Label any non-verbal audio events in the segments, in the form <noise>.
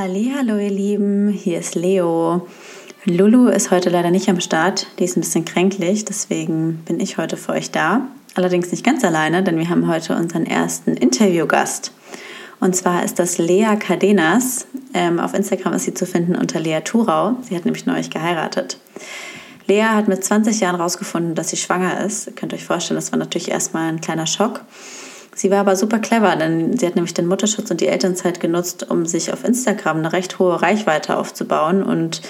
Hallo ihr Lieben, hier ist Leo. Lulu ist heute leider nicht am Start, die ist ein bisschen kränklich, deswegen bin ich heute für euch da. Allerdings nicht ganz alleine, denn wir haben heute unseren ersten Interviewgast. Und zwar ist das Lea Cardenas. Ähm, auf Instagram ist sie zu finden unter Lea Thurau. Sie hat nämlich neulich geheiratet. Lea hat mit 20 Jahren herausgefunden, dass sie schwanger ist. Ihr könnt euch vorstellen, das war natürlich erstmal ein kleiner Schock. Sie war aber super clever, denn sie hat nämlich den Mutterschutz und die Elternzeit genutzt, um sich auf Instagram eine recht hohe Reichweite aufzubauen und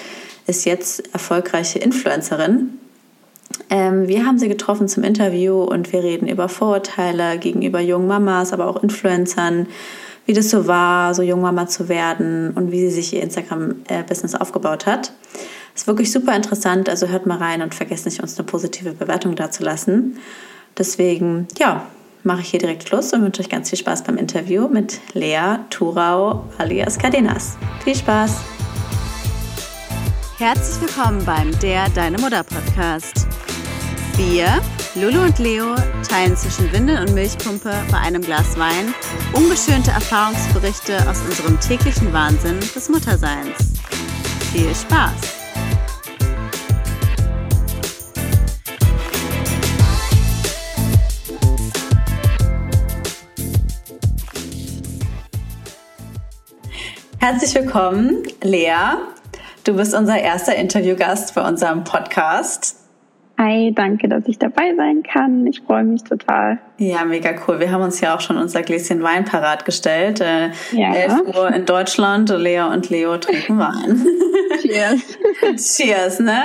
ist jetzt erfolgreiche Influencerin. Ähm, wir haben sie getroffen zum Interview und wir reden über Vorurteile gegenüber jungen Mamas, aber auch Influencern, wie das so war, so Jungmama zu werden und wie sie sich ihr Instagram-Business aufgebaut hat. Ist wirklich super interessant, also hört mal rein und vergesst nicht, uns eine positive Bewertung dazulassen. Deswegen, ja, mache ich hier direkt Schluss und wünsche euch ganz viel Spaß beim Interview mit Lea Turau alias Cardenas. Viel Spaß! Herzlich willkommen beim Der Deine Mutter Podcast. Wir, Lulu und Leo, teilen zwischen Windel und Milchpumpe bei einem Glas Wein ungeschönte Erfahrungsberichte aus unserem täglichen Wahnsinn des Mutterseins. Viel Spaß! Herzlich willkommen, Lea. Du bist unser erster Interviewgast bei unserem Podcast. Hi, danke, dass ich dabei sein kann. Ich freue mich total. Ja, mega cool. Wir haben uns ja auch schon unser Gläschen Wein parat gestellt. Äh, ja. 11 Uhr in Deutschland. Lea und Leo trinken Wein. <laughs> Cheers. Cheers, ne?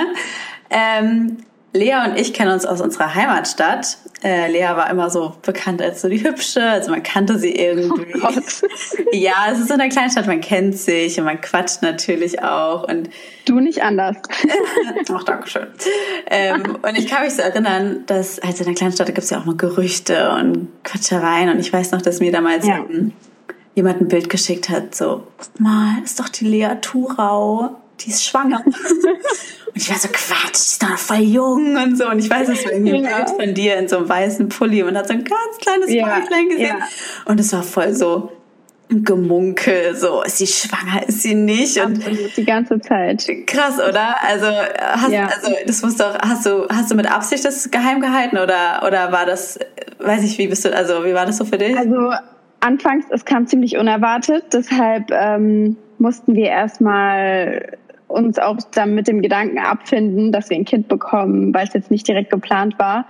Ähm, Lea und ich kennen uns aus unserer Heimatstadt. Äh, Lea war immer so bekannt als so die Hübsche, also man kannte sie irgendwie. Oh <laughs> ja, es ist so eine kleine Stadt, man kennt sich und man quatscht natürlich auch. Und du nicht anders. <laughs> Ach, danke schön. Ähm, und ich kann mich so erinnern, dass also in der kleinen Stadt gibt es ja auch mal Gerüchte und Quatschereien. Und ich weiß noch, dass mir damals ja. jemand ein Bild geschickt hat, so, mal, ist doch die Lea Thurau die ist schwanger. und ich war so, Quatsch, die ist doch voll jung und so. Und ich weiß, es war irgendwie ein Bild von dir in so einem weißen Pulli und hat so ein ganz kleines ja, Bäuchlein gesehen. Ja. Und es war voll so Gemunkel, so, ist sie schwanger, ist sie nicht? Und Absolut, die ganze Zeit. Krass, oder? Also, hast, ja. also, das musst doch, hast du, hast du mit Absicht das geheim gehalten oder, oder war das, weiß ich, wie bist du, also, wie war das so für dich? Also, anfangs, es kam ziemlich unerwartet, deshalb, ähm, mussten wir erstmal uns auch dann mit dem Gedanken abfinden, dass wir ein Kind bekommen, weil es jetzt nicht direkt geplant war.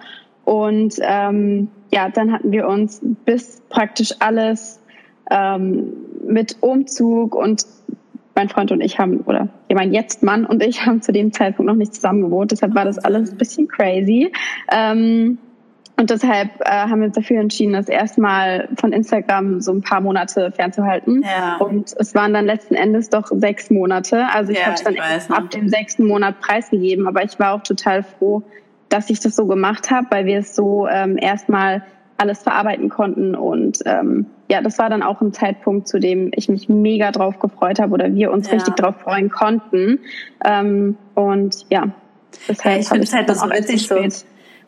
Und ähm, ja, dann hatten wir uns bis praktisch alles ähm, mit Umzug und mein Freund und ich haben, oder ja, mein jetzt Mann und ich <laughs> haben zu dem Zeitpunkt noch nicht zusammen gewohnt, deshalb war das alles ein bisschen crazy. Ähm, und deshalb äh, haben wir uns dafür entschieden, das erstmal von Instagram so ein paar Monate fernzuhalten. Ja. Und es waren dann letzten Endes doch sechs Monate. Also ich ja, habe es dann weiß, ab dem sechsten Monat preisgegeben. Aber ich war auch total froh, dass ich das so gemacht habe, weil wir es so ähm, erstmal alles verarbeiten konnten. Und ähm, ja, das war dann auch ein Zeitpunkt, zu dem ich mich mega drauf gefreut habe oder wir uns ja. richtig drauf freuen konnten. Ähm, und ja, deshalb ja, ich finde es halt das auch witzig so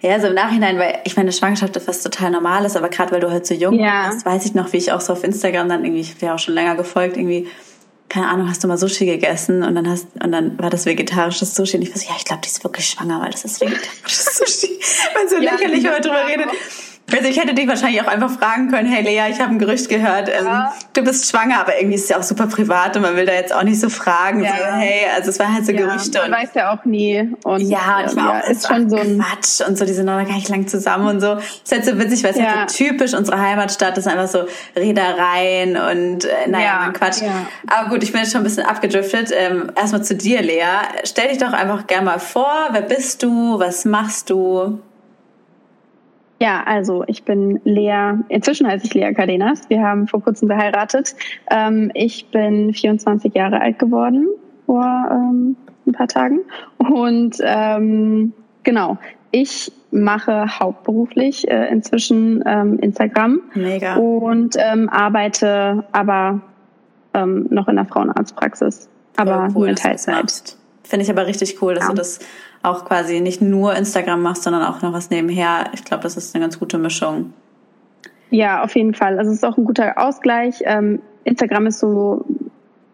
ja, so im Nachhinein, weil ich meine, Schwangerschaft ist was total Normales, aber gerade weil du halt so jung ja. bist, weiß ich noch, wie ich auch so auf Instagram dann irgendwie, ich habe ja auch schon länger gefolgt, irgendwie, keine Ahnung, hast du mal Sushi gegessen und dann hast und dann war das vegetarisches Sushi und ich war so, ja, ich glaube, die ist wirklich schwanger, weil das ist vegetarisches <laughs> Sushi. weil so ja, lächerlich, man drüber redet. Also ich hätte dich wahrscheinlich auch einfach fragen können, hey Lea, ich habe ein Gerücht gehört, ähm, ja. du bist schwanger, aber irgendwie ist es ja auch super privat und man will da jetzt auch nicht so fragen, ja. so, hey, also es war halt so ja, Gerüchte. Man und, weiß ja auch nie. Und, ja, und ich war auch, ist schon so ein Quatsch und so, die sind noch gar nicht lang zusammen und so. Das ist halt so witzig, weil es halt so typisch unsere Heimatstadt ist, einfach so Reedereien und äh, naja, Quatsch. Aber gut, ich bin jetzt schon ein bisschen abgedriftet. Ähm, erstmal zu dir, Lea. Stell dich doch einfach gerne mal vor, wer bist du, was machst du? Ja, also ich bin Lea, inzwischen heiße ich Lea Cardenas. Wir haben vor kurzem geheiratet. Ähm, ich bin 24 Jahre alt geworden vor ähm, ein paar Tagen. Und ähm, genau, ich mache hauptberuflich äh, inzwischen ähm, Instagram. Mega. Und ähm, arbeite aber ähm, noch in der Frauenarztpraxis. Aber cool, nur in Teilzeit. Finde ich aber richtig cool, dass ja. du das auch quasi nicht nur Instagram machst, sondern auch noch was nebenher. Ich glaube, das ist eine ganz gute Mischung. Ja, auf jeden Fall. Also es ist auch ein guter Ausgleich. Ähm, Instagram ist so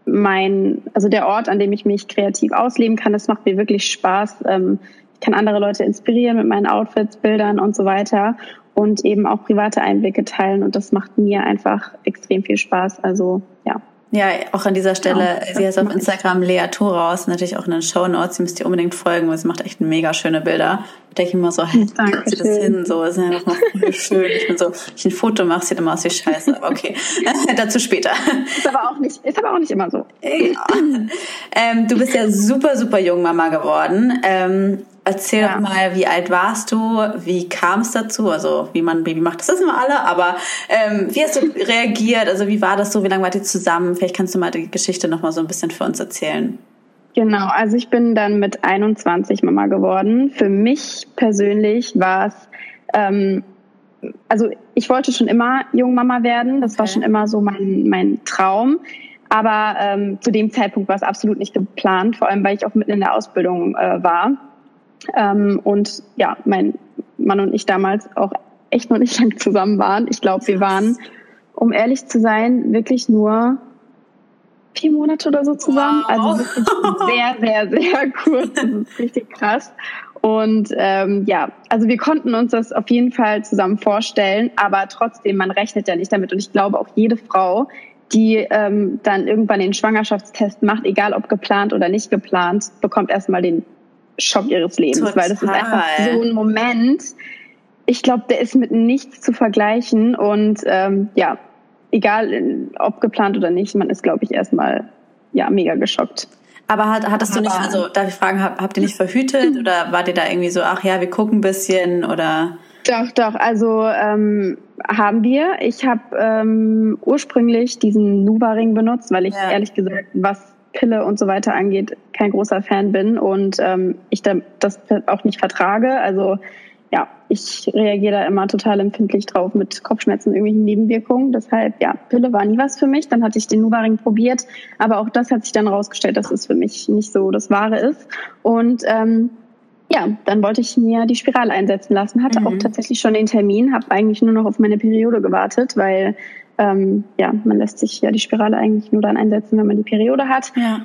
mein, also der Ort, an dem ich mich kreativ ausleben kann. Das macht mir wirklich Spaß. Ähm, ich kann andere Leute inspirieren mit meinen Outfits, Bildern und so weiter und eben auch private Einblicke teilen. Und das macht mir einfach extrem viel Spaß. Also ja. Ja, auch an dieser Stelle, ja, sie heißt auf Instagram Lea Toraus, natürlich auch in den Show Notes, sie müsst ihr unbedingt folgen, weil sie macht echt mega schöne Bilder. Da denke ich immer so, hey, wie kriegt sie das hin? So, ist einfach mal schön. Ich bin so, ich ein Foto mache, sieht immer aus wie Scheiße. Aber okay, <laughs> dazu später. Ist aber auch nicht, ist aber auch nicht immer so. Ja. Ähm, du bist ja super, super jung Mama geworden. Ähm, Erzähl ja. doch mal, wie alt warst du? Wie kam es dazu? Also wie man ein Baby macht, das wissen wir alle, aber ähm, wie hast du <laughs> reagiert? Also wie war das so? Wie lange wart ihr zusammen? Vielleicht kannst du mal die Geschichte noch mal so ein bisschen für uns erzählen. Genau, also ich bin dann mit 21 Mama geworden. Für mich persönlich war es, ähm, also ich wollte schon immer Jungmama werden. Das okay. war schon immer so mein, mein Traum. Aber ähm, zu dem Zeitpunkt war es absolut nicht geplant, vor allem weil ich auch mitten in der Ausbildung äh, war. Ähm, und ja, mein Mann und ich damals auch echt noch nicht <laughs> lang zusammen waren. Ich glaube, wir waren, um ehrlich zu sein, wirklich nur vier Monate oder so zusammen. Wow. Also sehr, sehr, sehr <laughs> kurz. Das ist richtig krass. Und ähm, ja, also wir konnten uns das auf jeden Fall zusammen vorstellen, aber trotzdem, man rechnet ja nicht damit. Und ich glaube auch jede Frau, die ähm, dann irgendwann den Schwangerschaftstest macht, egal ob geplant oder nicht geplant, bekommt erstmal den Schock ihres Lebens, Total. weil das ist einfach so ein Moment. Ich glaube, der ist mit nichts zu vergleichen und ähm, ja, egal ob geplant oder nicht, man ist, glaube ich, erstmal ja mega geschockt. Aber hat, hattest du nicht, also darf ich fragen, habt, habt ihr nicht verhütet oder wart ihr da irgendwie so, ach ja, wir gucken ein bisschen oder? Doch, doch, also ähm, haben wir. Ich habe ähm, ursprünglich diesen Nuva-Ring benutzt, weil ich ja. ehrlich gesagt, was Pille und so weiter angeht, kein großer Fan bin und ähm, ich da, das auch nicht vertrage. Also ja, ich reagiere da immer total empfindlich drauf mit Kopfschmerzen und irgendwelchen Nebenwirkungen. Deshalb, ja, Pille war nie was für mich. Dann hatte ich den Nuvaring probiert, aber auch das hat sich dann rausgestellt, dass es für mich nicht so das Wahre ist. Und ähm, ja, dann wollte ich mir die Spirale einsetzen lassen, hatte mhm. auch tatsächlich schon den Termin, habe eigentlich nur noch auf meine Periode gewartet, weil ähm, ja, man lässt sich ja die Spirale eigentlich nur dann einsetzen, wenn man die Periode hat. Ja.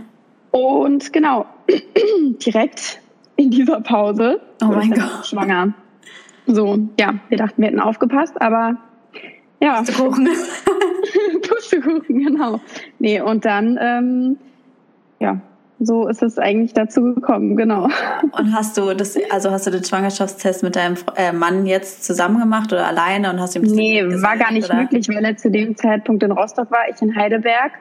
Und genau, <clears throat> direkt in dieser Pause oh mein Gott. schwanger. So, ja, wir dachten, wir hätten aufgepasst, aber ja. Pustekuchen. <laughs> <laughs> Pustekuchen, genau. Nee, und dann, ähm, ja, so ist es eigentlich dazu gekommen, genau. Und hast du das, also hast du den Schwangerschaftstest mit deinem äh, Mann jetzt zusammen gemacht oder alleine und hast ihm das Nee, gesagt, war gar nicht oder? möglich, weil er zu dem Zeitpunkt in Rostock war, ich in Heidelberg.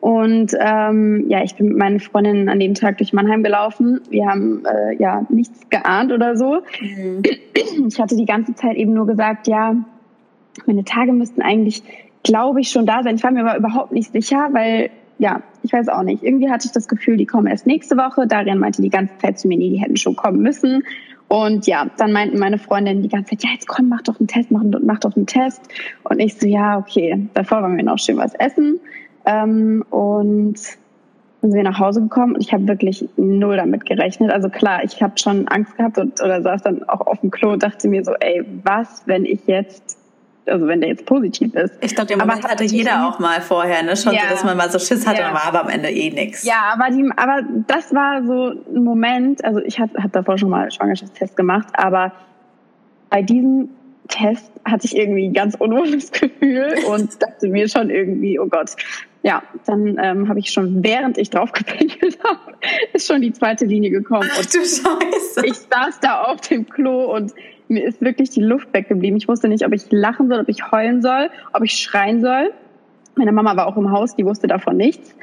Und ähm, ja, ich bin mit meinen Freundinnen an dem Tag durch Mannheim gelaufen. Wir haben äh, ja nichts geahnt oder so. Mhm. Ich hatte die ganze Zeit eben nur gesagt, ja, meine Tage müssten eigentlich, glaube ich, schon da sein. Ich war mir aber überhaupt nicht sicher, weil ja, ich weiß auch nicht. Irgendwie hatte ich das Gefühl, die kommen erst nächste Woche. Darian meinte die ganze Zeit zu mir, nee, die hätten schon kommen müssen. Und ja, dann meinten meine Freundinnen die ganze Zeit, ja, jetzt komm, mach doch einen Test, mach, mach doch einen Test. Und ich so, ja, okay. Davor waren wir noch schön was essen. Ähm, und dann sind wir nach Hause gekommen und ich habe wirklich null damit gerechnet. Also klar, ich habe schon Angst gehabt und, oder saß dann auch auf dem Klo und dachte mir so, ey, was, wenn ich jetzt also wenn der jetzt positiv ist. Ich glaube, den Moment aber hatte jeder auch mal vorher, ne? Schon ja. so, dass man mal so Schiss hatte, ja. war aber am Ende eh nix. Ja, aber die, aber das war so ein Moment, also ich habe hab davor schon mal Schwangerschaftstest gemacht, aber bei diesem Test hatte ich irgendwie ein ganz unwohles <laughs> Gefühl und dachte mir schon irgendwie, oh Gott. Ja, dann ähm, habe ich schon, während ich draufgepinkelt <laughs> habe, ist schon die zweite Linie gekommen. Ach du Scheiße. Ich saß da auf dem Klo und mir ist wirklich die Luft weggeblieben. Ich wusste nicht, ob ich lachen soll, ob ich heulen soll, ob ich schreien soll. Meine Mama war auch im Haus, die wusste davon nichts.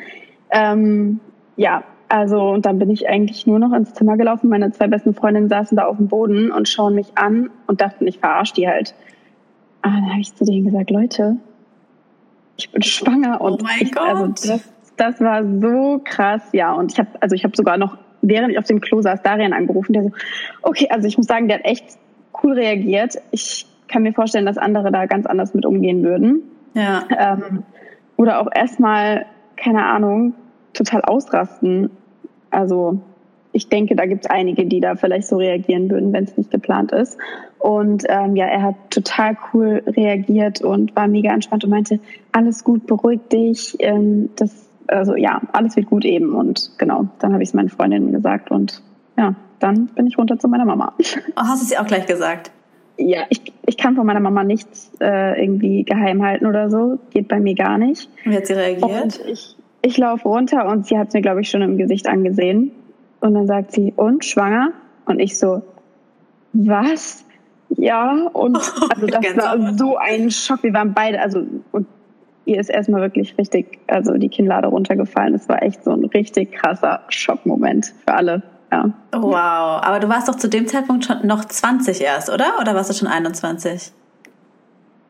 Ähm, ja, also und dann bin ich eigentlich nur noch ins Zimmer gelaufen. Meine zwei besten Freundinnen saßen da auf dem Boden und schauen mich an und dachten, ich verarsche die halt. Aber dann habe ich zu denen gesagt, Leute, ich bin schwanger und oh mein ich, Gott. also das, das war so krass, ja. Und ich habe, also ich habe sogar noch, während ich auf dem Klo saß, Darian angerufen, der so, okay, also ich muss sagen, der hat echt cool reagiert. Ich kann mir vorstellen, dass andere da ganz anders mit umgehen würden. Ja. Ähm, oder auch erstmal, keine Ahnung, total ausrasten. Also ich denke, da gibt es einige, die da vielleicht so reagieren würden, wenn es nicht geplant ist. Und ähm, ja, er hat total cool reagiert und war mega entspannt und meinte, alles gut, beruhig dich, ähm, das also ja, alles wird gut eben. Und genau, dann habe ich es meinen Freundinnen gesagt und ja, dann bin ich runter zu meiner Mama. Oh, hast du sie auch gleich gesagt? Ja, ich, ich kann von meiner Mama nichts äh, irgendwie geheim halten oder so. Geht bei mir gar nicht. Wie hat sie reagiert? Und ich, ich laufe runter und sie hat mir, glaube ich, schon im Gesicht angesehen. Und dann sagt sie, und schwanger? Und ich so, was? Ja, und <laughs> also das war so ein Schock. Wir waren beide, also und ihr ist erstmal wirklich richtig, also die Kinnlade runtergefallen. Es war echt so ein richtig krasser Schockmoment für alle. Ja. Wow, aber du warst doch zu dem Zeitpunkt schon noch 20 erst, oder? Oder warst du schon 21?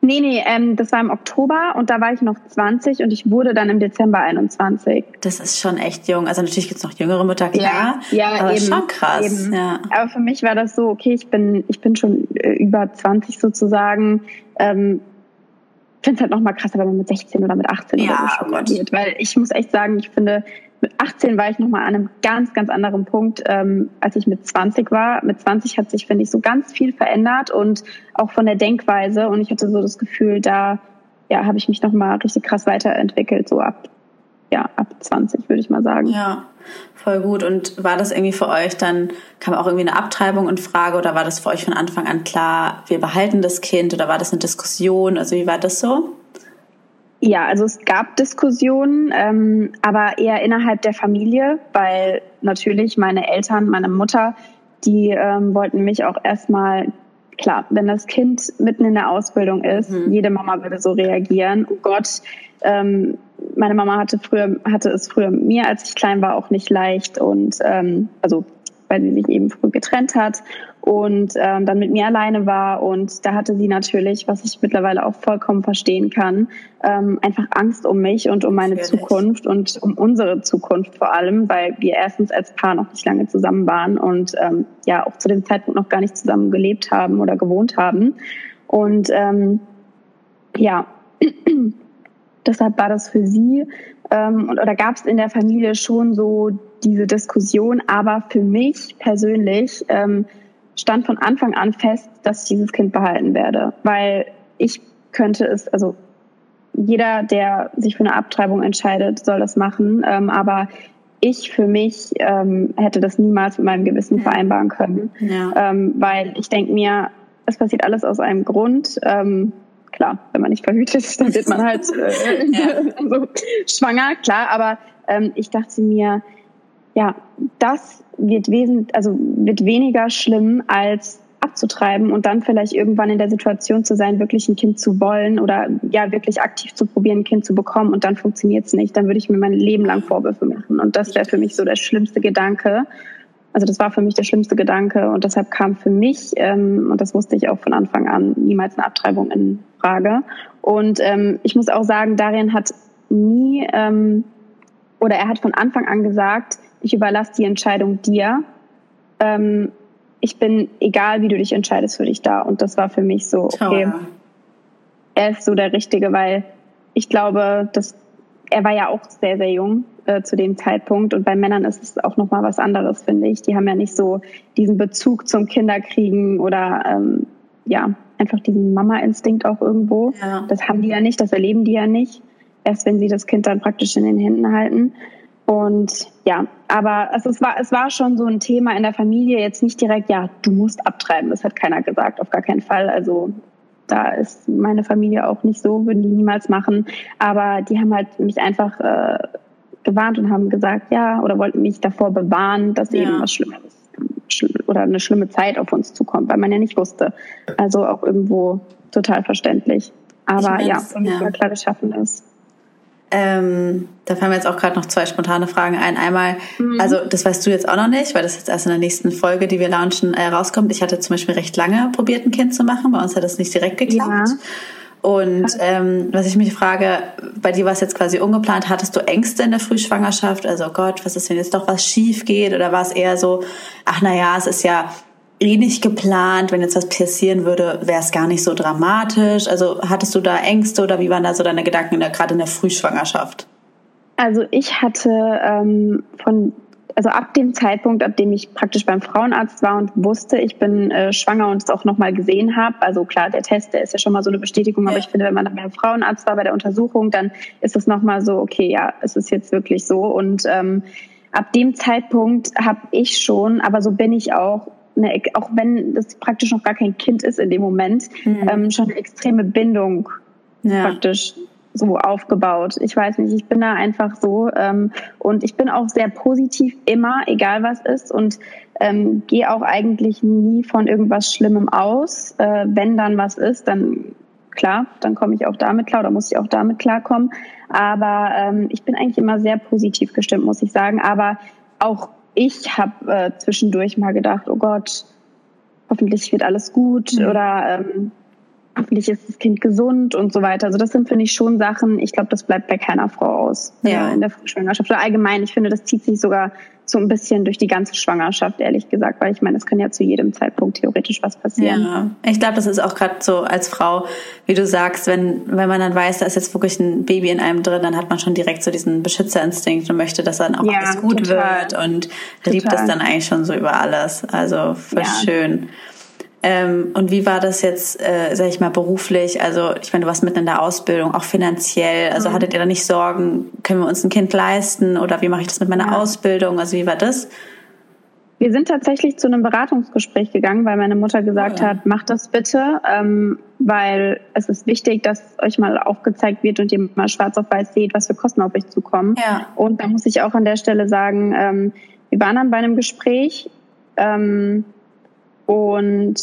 Nee, nee, ähm, das war im Oktober und da war ich noch 20 und ich wurde dann im Dezember 21. Das ist schon echt jung. Also natürlich gibt's noch jüngere Mütter, klar. Ja, ja aber eben, schon krass. Eben. Ja. Aber für mich war das so, okay, ich bin, ich bin schon äh, über 20 sozusagen. Ähm, finde es halt noch mal krasser, wenn man mit 16 oder mit 18 ja, oder so schon oh wird. Weil ich muss echt sagen, ich finde, mit 18 war ich noch mal an einem ganz, ganz anderen Punkt, ähm, als ich mit 20 war. Mit 20 hat sich, finde ich, so ganz viel verändert und auch von der Denkweise. Und ich hatte so das Gefühl, da ja, habe ich mich noch mal richtig krass weiterentwickelt, so ab ja, ab 20, würde ich mal sagen. Ja, voll gut. Und war das irgendwie für euch dann, kam auch irgendwie eine Abtreibung in Frage oder war das für euch von Anfang an klar, wir behalten das Kind oder war das eine Diskussion? Also wie war das so? Ja, also es gab Diskussionen, ähm, aber eher innerhalb der Familie, weil natürlich meine Eltern, meine Mutter, die ähm, wollten mich auch erstmal, klar, wenn das Kind mitten in der Ausbildung ist, mhm. jede Mama würde so reagieren, oh Gott, ähm, meine Mama hatte früher, hatte es früher mir, als ich klein war, auch nicht leicht und ähm, also weil sie sich eben früh getrennt hat und ähm, dann mit mir alleine war. Und da hatte sie natürlich, was ich mittlerweile auch vollkommen verstehen kann, ähm, einfach Angst um mich und um meine natürlich. Zukunft und um unsere Zukunft vor allem, weil wir erstens als Paar noch nicht lange zusammen waren und ähm, ja auch zu dem Zeitpunkt noch gar nicht zusammen gelebt haben oder gewohnt haben. Und ähm, ja, <clears throat> deshalb war das für sie ähm, oder gab es in der Familie schon so diese Diskussion. Aber für mich persönlich ähm, stand von Anfang an fest, dass ich dieses Kind behalten werde, weil ich könnte es, also jeder, der sich für eine Abtreibung entscheidet, soll das machen. Ähm, aber ich für mich ähm, hätte das niemals mit meinem Gewissen ja. vereinbaren können, ja. ähm, weil ich denke mir, es passiert alles aus einem Grund. Ähm, klar, wenn man nicht verhütet ist, dann wird man halt äh, <laughs> ja. <laughs> so schwanger, klar. Aber ähm, ich dachte mir, ja, das wird wesentlich, also wird weniger schlimm als abzutreiben und dann vielleicht irgendwann in der Situation zu sein, wirklich ein Kind zu wollen oder ja wirklich aktiv zu probieren, ein Kind zu bekommen und dann funktioniert es nicht, dann würde ich mir mein Leben lang Vorwürfe machen und das wäre für mich so der schlimmste Gedanke. Also das war für mich der schlimmste Gedanke und deshalb kam für mich ähm, und das wusste ich auch von Anfang an niemals eine Abtreibung in Frage. Und ähm, ich muss auch sagen, Darian hat nie ähm, oder er hat von Anfang an gesagt, ich überlasse die Entscheidung dir. Ähm, ich bin, egal wie du dich entscheidest, für dich da. Und das war für mich so, okay, Toll. er ist so der Richtige, weil ich glaube, dass er war ja auch sehr, sehr jung äh, zu dem Zeitpunkt. Und bei Männern ist es auch nochmal was anderes, finde ich. Die haben ja nicht so diesen Bezug zum Kinderkriegen oder ähm, ja, einfach diesen Mama-Instinkt auch irgendwo. Ja. Das haben die ja nicht, das erleben die ja nicht. Erst wenn sie das Kind dann praktisch in den Händen halten. Und ja, aber also es war, es war schon so ein Thema in der Familie, jetzt nicht direkt, ja, du musst abtreiben. Das hat keiner gesagt, auf gar keinen Fall. Also da ist meine Familie auch nicht so, würden die niemals machen. Aber die haben halt mich einfach äh, gewarnt und haben gesagt, ja, oder wollten mich davor bewahren, dass ja. eben was Schlimmes oder eine schlimme Zeit auf uns zukommt, weil man ja nicht wusste. Also auch irgendwo total verständlich. Aber ja, und ja. klar geschaffen ist. Ähm, da fallen mir jetzt auch gerade noch zwei spontane Fragen ein. Einmal, mhm. also das weißt du jetzt auch noch nicht, weil das jetzt erst in der nächsten Folge, die wir launchen, äh, rauskommt. Ich hatte zum Beispiel recht lange probiert, ein Kind zu machen. Bei uns hat das nicht direkt geklappt. Ja. Und ähm, was ich mich frage, bei dir war es jetzt quasi ungeplant, hattest du Ängste in der Frühschwangerschaft? Also oh Gott, was ist, wenn jetzt doch was schief geht? Oder war es eher so, ach na ja, es ist ja eh nicht geplant, wenn jetzt was passieren würde, wäre es gar nicht so dramatisch. Also hattest du da Ängste oder wie waren da so deine Gedanken in der, gerade in der Frühschwangerschaft? Also ich hatte ähm, von also ab dem Zeitpunkt, ab dem ich praktisch beim Frauenarzt war und wusste, ich bin äh, schwanger und es auch nochmal gesehen habe, also klar, der Test, der ist ja schon mal so eine Bestätigung, aber ich finde, wenn man dann beim Frauenarzt war bei der Untersuchung, dann ist es nochmal so, okay, ja, es ist jetzt wirklich so. Und ähm, ab dem Zeitpunkt habe ich schon, aber so bin ich auch, eine, auch wenn das praktisch noch gar kein Kind ist in dem Moment, mhm. ähm, schon eine extreme Bindung ja. praktisch so aufgebaut. Ich weiß nicht, ich bin da einfach so ähm, und ich bin auch sehr positiv immer, egal was ist und ähm, gehe auch eigentlich nie von irgendwas Schlimmem aus. Äh, wenn dann was ist, dann klar, dann komme ich auch damit klar oder muss ich auch damit klarkommen. Aber ähm, ich bin eigentlich immer sehr positiv gestimmt, muss ich sagen. Aber auch ich habe äh, zwischendurch mal gedacht, oh Gott, hoffentlich wird alles gut mhm. oder ähm, hoffentlich ist das Kind gesund und so weiter. Also das sind, finde ich, schon Sachen, ich glaube, das bleibt bei keiner Frau aus ja. in der Schwangerschaft. Oder allgemein, ich finde, das zieht sich sogar so ein bisschen durch die ganze Schwangerschaft, ehrlich gesagt, weil ich meine, es kann ja zu jedem Zeitpunkt theoretisch was passieren. Ja, ich glaube, das ist auch gerade so als Frau, wie du sagst, wenn, wenn man dann weiß, da ist jetzt wirklich ein Baby in einem drin, dann hat man schon direkt so diesen Beschützerinstinkt und möchte, dass dann auch ja, alles gut total. wird und total. liebt es dann eigentlich schon so über alles. Also voll ja. schön. Ähm, und wie war das jetzt, äh, sag ich mal, beruflich? Also ich meine, du warst mitten in der Ausbildung, auch finanziell. Also mhm. hattet ihr da nicht Sorgen, können wir uns ein Kind leisten oder wie mache ich das mit meiner ja. Ausbildung? Also wie war das? Wir sind tatsächlich zu einem Beratungsgespräch gegangen, weil meine Mutter gesagt oh ja. hat, macht das bitte, ähm, weil es ist wichtig, dass euch mal aufgezeigt wird und ihr mal schwarz auf weiß seht, was für Kosten auf euch zukommen. Ja. Und da muss ich auch an der Stelle sagen, ähm, wir waren dann bei einem Gespräch. Ähm, und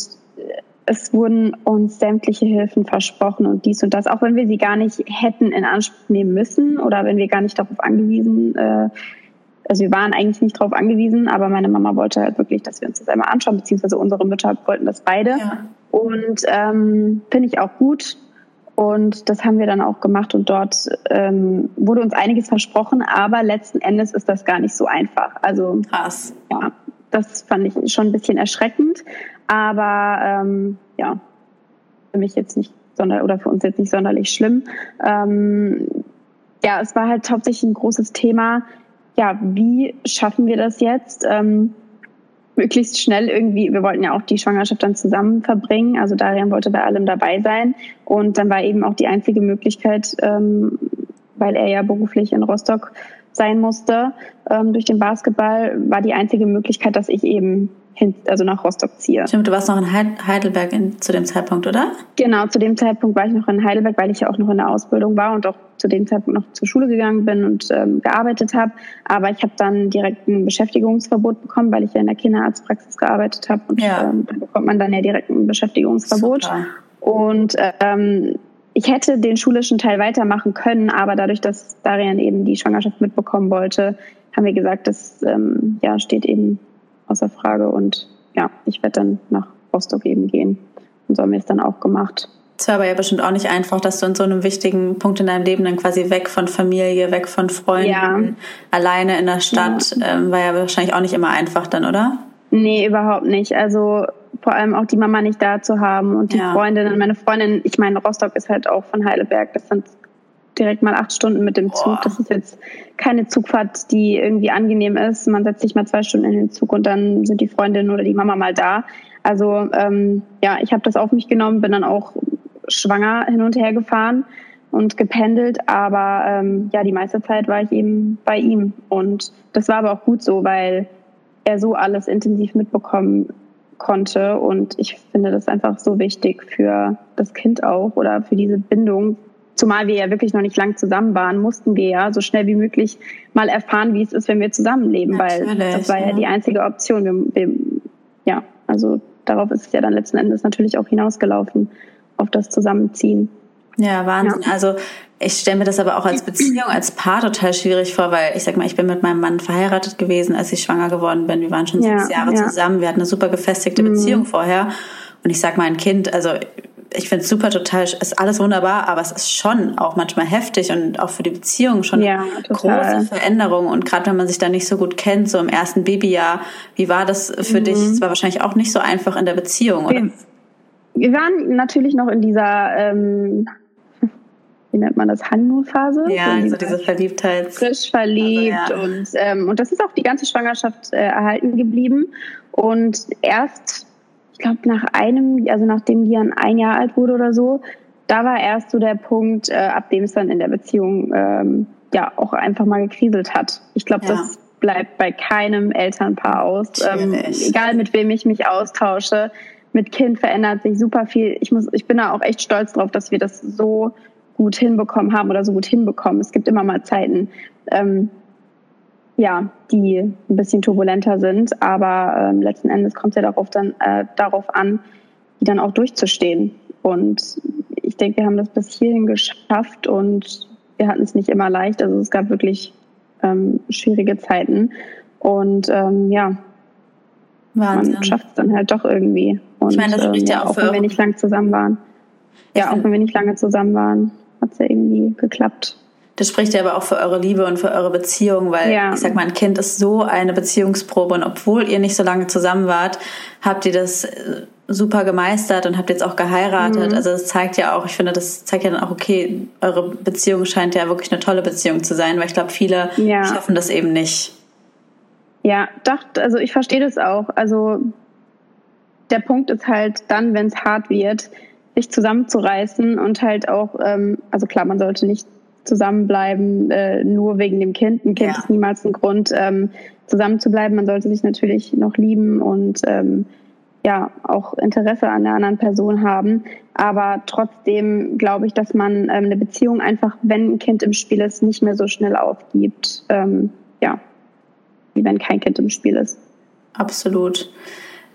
es wurden uns sämtliche Hilfen versprochen und dies und das, auch wenn wir sie gar nicht hätten in Anspruch nehmen müssen oder wenn wir gar nicht darauf angewiesen, äh, also wir waren eigentlich nicht darauf angewiesen, aber meine Mama wollte halt wirklich, dass wir uns das einmal anschauen, beziehungsweise unsere Mütter wollten das beide. Ja. Und ähm, finde ich auch gut. Und das haben wir dann auch gemacht und dort ähm, wurde uns einiges versprochen, aber letzten Endes ist das gar nicht so einfach. Also krass. Ja, das fand ich schon ein bisschen erschreckend. Aber ähm, ja, für mich jetzt nicht sonder oder für uns jetzt nicht sonderlich schlimm. Ähm, ja, es war halt hauptsächlich ein großes Thema. Ja, wie schaffen wir das jetzt? Ähm, möglichst schnell irgendwie, wir wollten ja auch die Schwangerschaft dann zusammen verbringen, also Darian wollte bei allem dabei sein und dann war eben auch die einzige Möglichkeit, ähm, weil er ja beruflich in Rostock sein musste ähm, durch den Basketball, war die einzige Möglichkeit, dass ich eben hin, also nach Rostock ziehe. Stimmt, du warst noch in Heidelberg in, zu dem Zeitpunkt, oder? Genau, zu dem Zeitpunkt war ich noch in Heidelberg, weil ich ja auch noch in der Ausbildung war und auch zu dem Zeitpunkt noch zur Schule gegangen bin und ähm, gearbeitet habe. Aber ich habe dann direkt ein Beschäftigungsverbot bekommen, weil ich ja in der Kinderarztpraxis gearbeitet habe und ja. ähm, da bekommt man dann ja direkt ein Beschäftigungsverbot. Super. Und ähm, ich hätte den schulischen Teil weitermachen können, aber dadurch, dass Darian eben die Schwangerschaft mitbekommen wollte, haben wir gesagt, das ähm, ja, steht eben außer Frage. Und ja, ich werde dann nach Rostock eben gehen. Und so haben wir es dann auch gemacht. Es war aber ja bestimmt auch nicht einfach, dass du in so einem wichtigen Punkt in deinem Leben dann quasi weg von Familie, weg von Freunden, ja. alleine in der Stadt, ja. ähm, war ja wahrscheinlich auch nicht immer einfach dann, oder? Nee, überhaupt nicht. Also vor allem auch die Mama nicht da zu haben und die ja. Freundinnen. Meine Freundin, ich meine, Rostock ist halt auch von Heidelberg. Das sind direkt mal acht Stunden mit dem Zug. Boah. Das ist jetzt keine Zugfahrt, die irgendwie angenehm ist. Man setzt sich mal zwei Stunden in den Zug und dann sind die Freundinnen oder die Mama mal da. Also ähm, ja, ich habe das auf mich genommen, bin dann auch schwanger hin und her gefahren und gependelt, aber ähm, ja, die meiste Zeit war ich eben bei ihm und das war aber auch gut so, weil er so alles intensiv mitbekommen konnte. Und ich finde das einfach so wichtig für das Kind auch oder für diese Bindung. Zumal wir ja wirklich noch nicht lang zusammen waren, mussten wir ja so schnell wie möglich mal erfahren, wie es ist, wenn wir zusammenleben, Natürlich, weil das war ja, ja die einzige Option. Wir, wir, ja, also darauf ist es ja dann letzten Endes natürlich auch hinausgelaufen, auf das Zusammenziehen. Ja, Wahnsinn. Ja. Also ich stelle mir das aber auch als Beziehung, als Paar total schwierig vor, weil ich sag mal, ich bin mit meinem Mann verheiratet gewesen, als ich schwanger geworden bin. Wir waren schon ja, sechs Jahre ja. zusammen. Wir hatten eine super gefestigte mhm. Beziehung vorher. Und ich sag mal, ein Kind, also ich finde es super total, ist alles wunderbar, aber es ist schon auch manchmal heftig und auch für die Beziehung schon ja, große Veränderung. Und gerade wenn man sich da nicht so gut kennt, so im ersten Babyjahr, wie war das für mhm. dich? Es war wahrscheinlich auch nicht so einfach in der Beziehung, oder? Wir waren natürlich noch in dieser ähm wie nennt man das, Honeymoon-Phase. Ja, so also diese Verliebtheit. Frisch verliebt also, ja. und, ähm, und das ist auch die ganze Schwangerschaft äh, erhalten geblieben. Und erst, ich glaube, nach einem, also nachdem Lian ein Jahr alt wurde oder so, da war erst so der Punkt, äh, ab dem es dann in der Beziehung ähm, ja auch einfach mal gekriselt hat. Ich glaube, ja. das bleibt bei keinem Elternpaar aus. Ähm, egal mit wem ich mich austausche, mit Kind verändert sich super viel. Ich muss, ich bin da auch echt stolz drauf, dass wir das so gut hinbekommen haben oder so gut hinbekommen. Es gibt immer mal Zeiten, ähm, ja, die ein bisschen turbulenter sind, aber ähm, letzten Endes kommt es ja darauf dann äh, darauf an, die dann auch durchzustehen. Und ich denke, wir haben das bis hierhin geschafft und wir hatten es nicht immer leicht. Also es gab wirklich ähm, schwierige Zeiten. Und ähm, ja, Wahnsinn. man schafft es dann halt doch irgendwie. Und, ich meine, das spricht ähm, ja auch, auch wenn wir nicht lange zusammen waren. Ja, auch wenn wir nicht lange zusammen waren, hat es ja irgendwie geklappt. Das spricht ja aber auch für eure Liebe und für eure Beziehung, weil ja. ich sag mal, ein Kind ist so eine Beziehungsprobe und obwohl ihr nicht so lange zusammen wart, habt ihr das äh, super gemeistert und habt jetzt auch geheiratet. Mhm. Also das zeigt ja auch, ich finde, das zeigt ja dann auch, okay, eure Beziehung scheint ja wirklich eine tolle Beziehung zu sein, weil ich glaube, viele ja. schaffen das eben nicht. Ja, dachte, also ich verstehe das auch. Also der Punkt ist halt dann, wenn es hart wird, sich zusammenzureißen und halt auch, ähm, also klar, man sollte nicht zusammenbleiben, äh, nur wegen dem Kind. Ein Kind ja. ist niemals ein Grund, ähm, zusammen zu bleiben. Man sollte sich natürlich noch lieben und ähm, ja auch Interesse an der anderen Person haben. Aber trotzdem glaube ich, dass man ähm, eine Beziehung einfach, wenn ein Kind im Spiel ist, nicht mehr so schnell aufgibt. Ähm, ja, wie wenn kein Kind im Spiel ist. Absolut.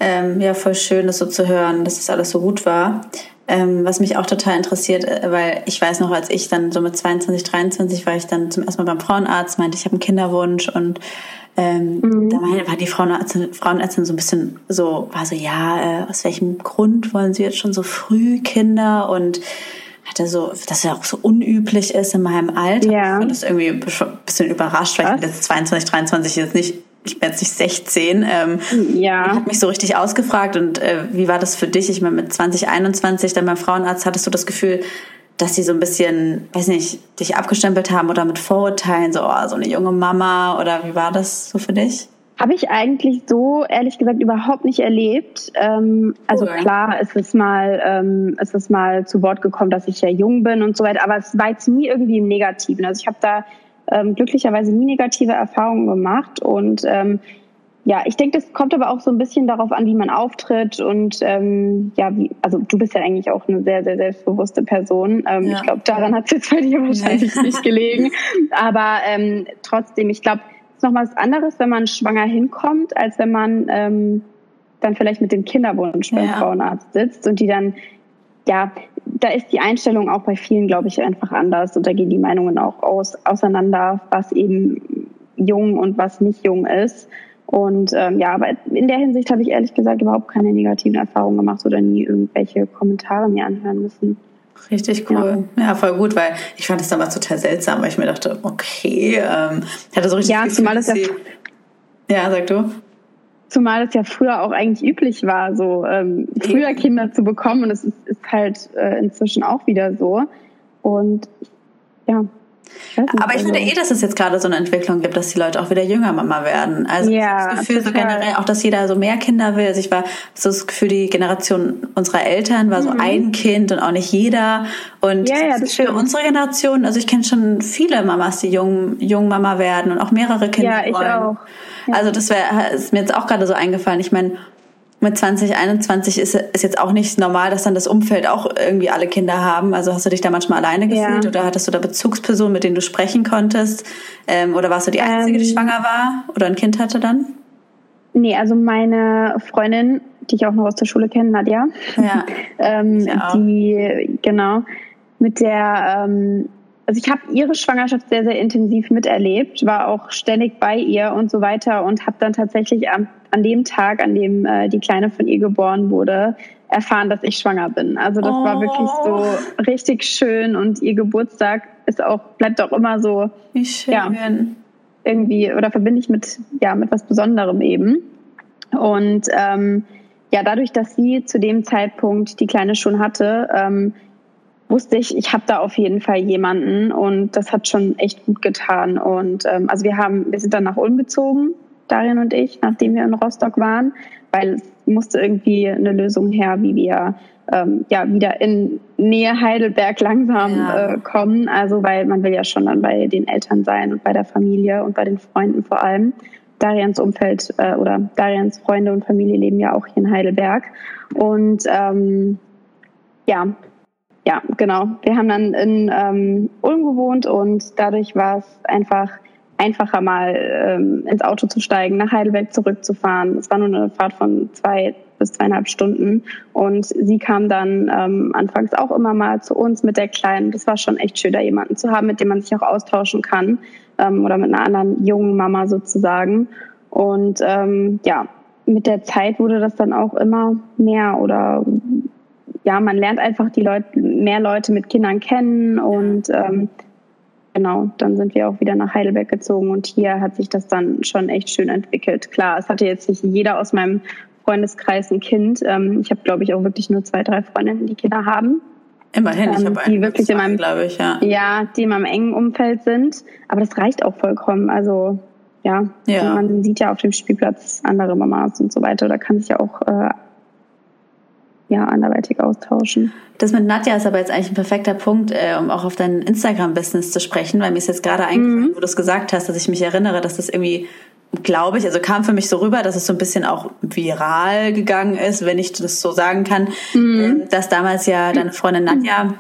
Ähm, ja, voll schön, das so zu hören, dass das alles so gut war. Ähm, was mich auch total interessiert, äh, weil ich weiß noch, als ich dann so mit 22, 23 war ich dann zum ersten Mal beim Frauenarzt, meinte, ich habe einen Kinderwunsch und ähm, mhm. da war die Frauenärztin, Frauenärztin so ein bisschen so, war so, ja, äh, aus welchem Grund wollen Sie jetzt schon so früh Kinder und hatte so, dass ja auch so unüblich ist in meinem Alter. Ja. Ich fand das irgendwie ein bisschen überrascht, weil Was? ich jetzt 22, 23 jetzt nicht ich bin jetzt nicht 16, ähm, ja. hat mich so richtig ausgefragt. Und äh, wie war das für dich? Ich meine, mit 2021 dann beim Frauenarzt hattest du das Gefühl, dass sie so ein bisschen, weiß nicht, dich abgestempelt haben oder mit Vorurteilen, so, oh, so eine junge Mama oder wie war das so für dich? Habe ich eigentlich so ehrlich gesagt überhaupt nicht erlebt. Ähm, also cool. klar, es ist mal, ähm, es ist mal zu Wort gekommen, dass ich ja jung bin und so weiter, aber es war jetzt nie irgendwie im Negativen. Also ich habe da ähm, glücklicherweise nie negative Erfahrungen gemacht. Und ähm, ja, ich denke, das kommt aber auch so ein bisschen darauf an, wie man auftritt und ähm, ja, wie, also du bist ja eigentlich auch eine sehr, sehr selbstbewusste Person. Ähm, ja. Ich glaube, daran hat es jetzt bei dir wahrscheinlich nee. nicht <laughs> gelegen. Aber ähm, trotzdem, ich glaube, es ist noch was anderes, wenn man schwanger hinkommt, als wenn man ähm, dann vielleicht mit dem Kinderwunsch beim ja. Frauenarzt sitzt und die dann ja, da ist die Einstellung auch bei vielen, glaube ich, einfach anders und da gehen die Meinungen auch aus, auseinander, was eben jung und was nicht jung ist. Und ähm, ja, aber in der Hinsicht habe ich ehrlich gesagt überhaupt keine negativen Erfahrungen gemacht oder nie irgendwelche Kommentare mir anhören müssen. Richtig cool. Ja. ja, voll gut, weil ich fand es damals total seltsam, weil ich mir dachte, okay, ähm, ich hatte so richtig. Ja, zumal es ja. Ja, sag du. Zumal es ja früher auch eigentlich üblich war, so ähm, früher Kinder zu bekommen. Und es ist, ist halt äh, inzwischen auch wieder so. Und ja. Aber ich finde also eh, dass es jetzt gerade so eine Entwicklung gibt, dass die Leute auch wieder jünger Mama werden. Also ja, das Gefühl total. so generell auch, dass jeder so mehr Kinder will. Also ich war so das Gefühl, die Generation unserer Eltern war so mhm. ein Kind und auch nicht jeder. Und ja, ja, für unsere Generation, also ich kenne schon viele Mamas, die jung, jung Mama werden und auch mehrere Kinder ja, ich wollen. Auch. Also das wäre ist mir jetzt auch gerade so eingefallen. Ich meine, mit 2021 ist, ist jetzt auch nicht normal, dass dann das Umfeld auch irgendwie alle Kinder haben. Also hast du dich da manchmal alleine gefühlt ja. oder hattest du da Bezugspersonen, mit denen du sprechen konntest? Ähm, oder warst du die Einzige, ähm, die schwanger war oder ein Kind hatte dann? Nee, also meine Freundin, die ich auch noch aus der Schule kenne, Nadja, ja. <laughs> ähm, die, genau, mit der ähm, also ich habe ihre Schwangerschaft sehr, sehr intensiv miterlebt, war auch ständig bei ihr und so weiter und habe dann tatsächlich an, an dem Tag, an dem äh, die Kleine von ihr geboren wurde, erfahren, dass ich schwanger bin. Also das oh. war wirklich so oh. richtig schön und ihr Geburtstag ist auch, bleibt auch immer so, Wie schön. ja, irgendwie, oder verbinde ich mit, ja, mit was Besonderem eben. Und ähm, ja, dadurch, dass sie zu dem Zeitpunkt die Kleine schon hatte, ähm, wusste ich, ich habe da auf jeden Fall jemanden und das hat schon echt gut getan. Und ähm, also wir haben, wir sind dann nach Ulm gezogen, Darian und ich, nachdem wir in Rostock waren, weil es musste irgendwie eine Lösung her, wie wir ähm, ja wieder in Nähe Heidelberg langsam ja. äh, kommen. Also weil man will ja schon dann bei den Eltern sein und bei der Familie und bei den Freunden vor allem. Darians Umfeld äh, oder Darians Freunde und Familie leben ja auch hier in Heidelberg. Und ähm, ja, ja, genau. Wir haben dann in ähm, Ulm gewohnt und dadurch war es einfach einfacher mal ähm, ins Auto zu steigen, nach Heidelberg zurückzufahren. Es war nur eine Fahrt von zwei bis zweieinhalb Stunden und sie kam dann ähm, anfangs auch immer mal zu uns mit der Kleinen. Das war schon echt schön, da jemanden zu haben, mit dem man sich auch austauschen kann ähm, oder mit einer anderen jungen Mama sozusagen. Und ähm, ja, mit der Zeit wurde das dann auch immer mehr oder ja, man lernt einfach die Leute, mehr Leute mit Kindern kennen und ähm, genau, dann sind wir auch wieder nach Heidelberg gezogen und hier hat sich das dann schon echt schön entwickelt. Klar, es hatte jetzt nicht jeder aus meinem Freundeskreis ein Kind. Ähm, ich habe, glaube ich, auch wirklich nur zwei, drei Freundinnen, die Kinder haben. Immerhin, ich ähm, habe die wirklich zwei, in meinem, glaube ich, ja. Ja, die in meinem engen Umfeld sind. Aber das reicht auch vollkommen. Also ja, ja. man sieht ja auf dem Spielplatz andere Mamas und so weiter. Da kann sich ja auch äh, ja, anderweitig austauschen. Das mit Nadja ist aber jetzt eigentlich ein perfekter Punkt, äh, um auch auf dein Instagram-Business zu sprechen, weil mir ist jetzt gerade eingefallen, mhm. wo du es gesagt hast, dass ich mich erinnere, dass das irgendwie, glaube ich, also kam für mich so rüber, dass es so ein bisschen auch viral gegangen ist, wenn ich das so sagen kann, mhm. dass damals ja deine Freundin Nadja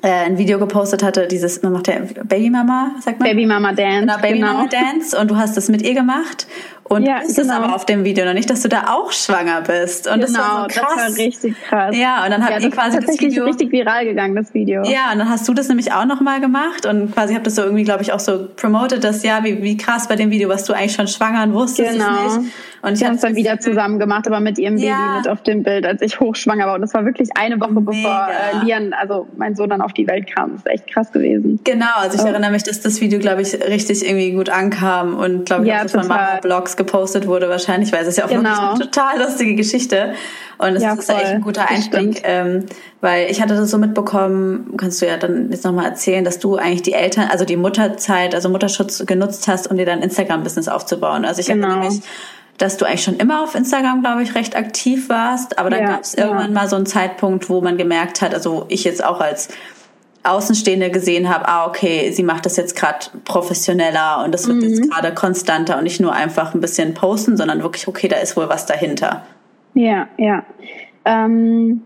äh, ein Video gepostet hatte, dieses, man macht ja Babymama, sagt man? Babymama Dance. Genau, Babymama genau. Dance. Und du hast das mit ihr gemacht. Und ja, ist genau. es aber auf dem Video noch nicht, dass du da auch schwanger bist. Und genau, das war so krass. das war richtig krass. Ja, und dann habt ja, ihr quasi das Video richtig viral gegangen, das Video. Ja, und dann hast du das nämlich auch nochmal gemacht und quasi habt das so irgendwie, glaube ich, auch so promoted, dass ja, wie, wie krass bei dem Video, was du eigentlich schon schwanger und wusstest genau. es nicht. Und ich habe es dann wieder zusammen gemacht, aber mit ihrem ja. Baby mit auf dem Bild, als ich hochschwanger war. Und das war wirklich eine Woche Mega. bevor äh, Lian, also mein Sohn, dann auf die Welt kam. Das ist echt krass gewesen. Genau, also ich oh. erinnere mich, dass das Video, glaube ich, richtig irgendwie gut ankam und glaube ich ja, auch, dass total. von Blogs gepostet wurde wahrscheinlich, weil es ist ja auch genau. wirklich eine total lustige Geschichte. Und es ja, ist voll. echt ein guter Einstieg, ähm, weil ich hatte das so mitbekommen, kannst du ja dann jetzt nochmal erzählen, dass du eigentlich die Eltern, also die Mutterzeit, also Mutterschutz genutzt hast, um dir dein Instagram-Business aufzubauen. Also ich genau. habe nämlich dass du eigentlich schon immer auf Instagram, glaube ich, recht aktiv warst. Aber dann ja, gab es irgendwann mal so einen Zeitpunkt, wo man gemerkt hat, also ich jetzt auch als Außenstehende gesehen habe, ah, okay, sie macht das jetzt gerade professioneller und das wird mhm. jetzt gerade konstanter und nicht nur einfach ein bisschen posten, sondern wirklich, okay, da ist wohl was dahinter. Ja, ja. Ähm,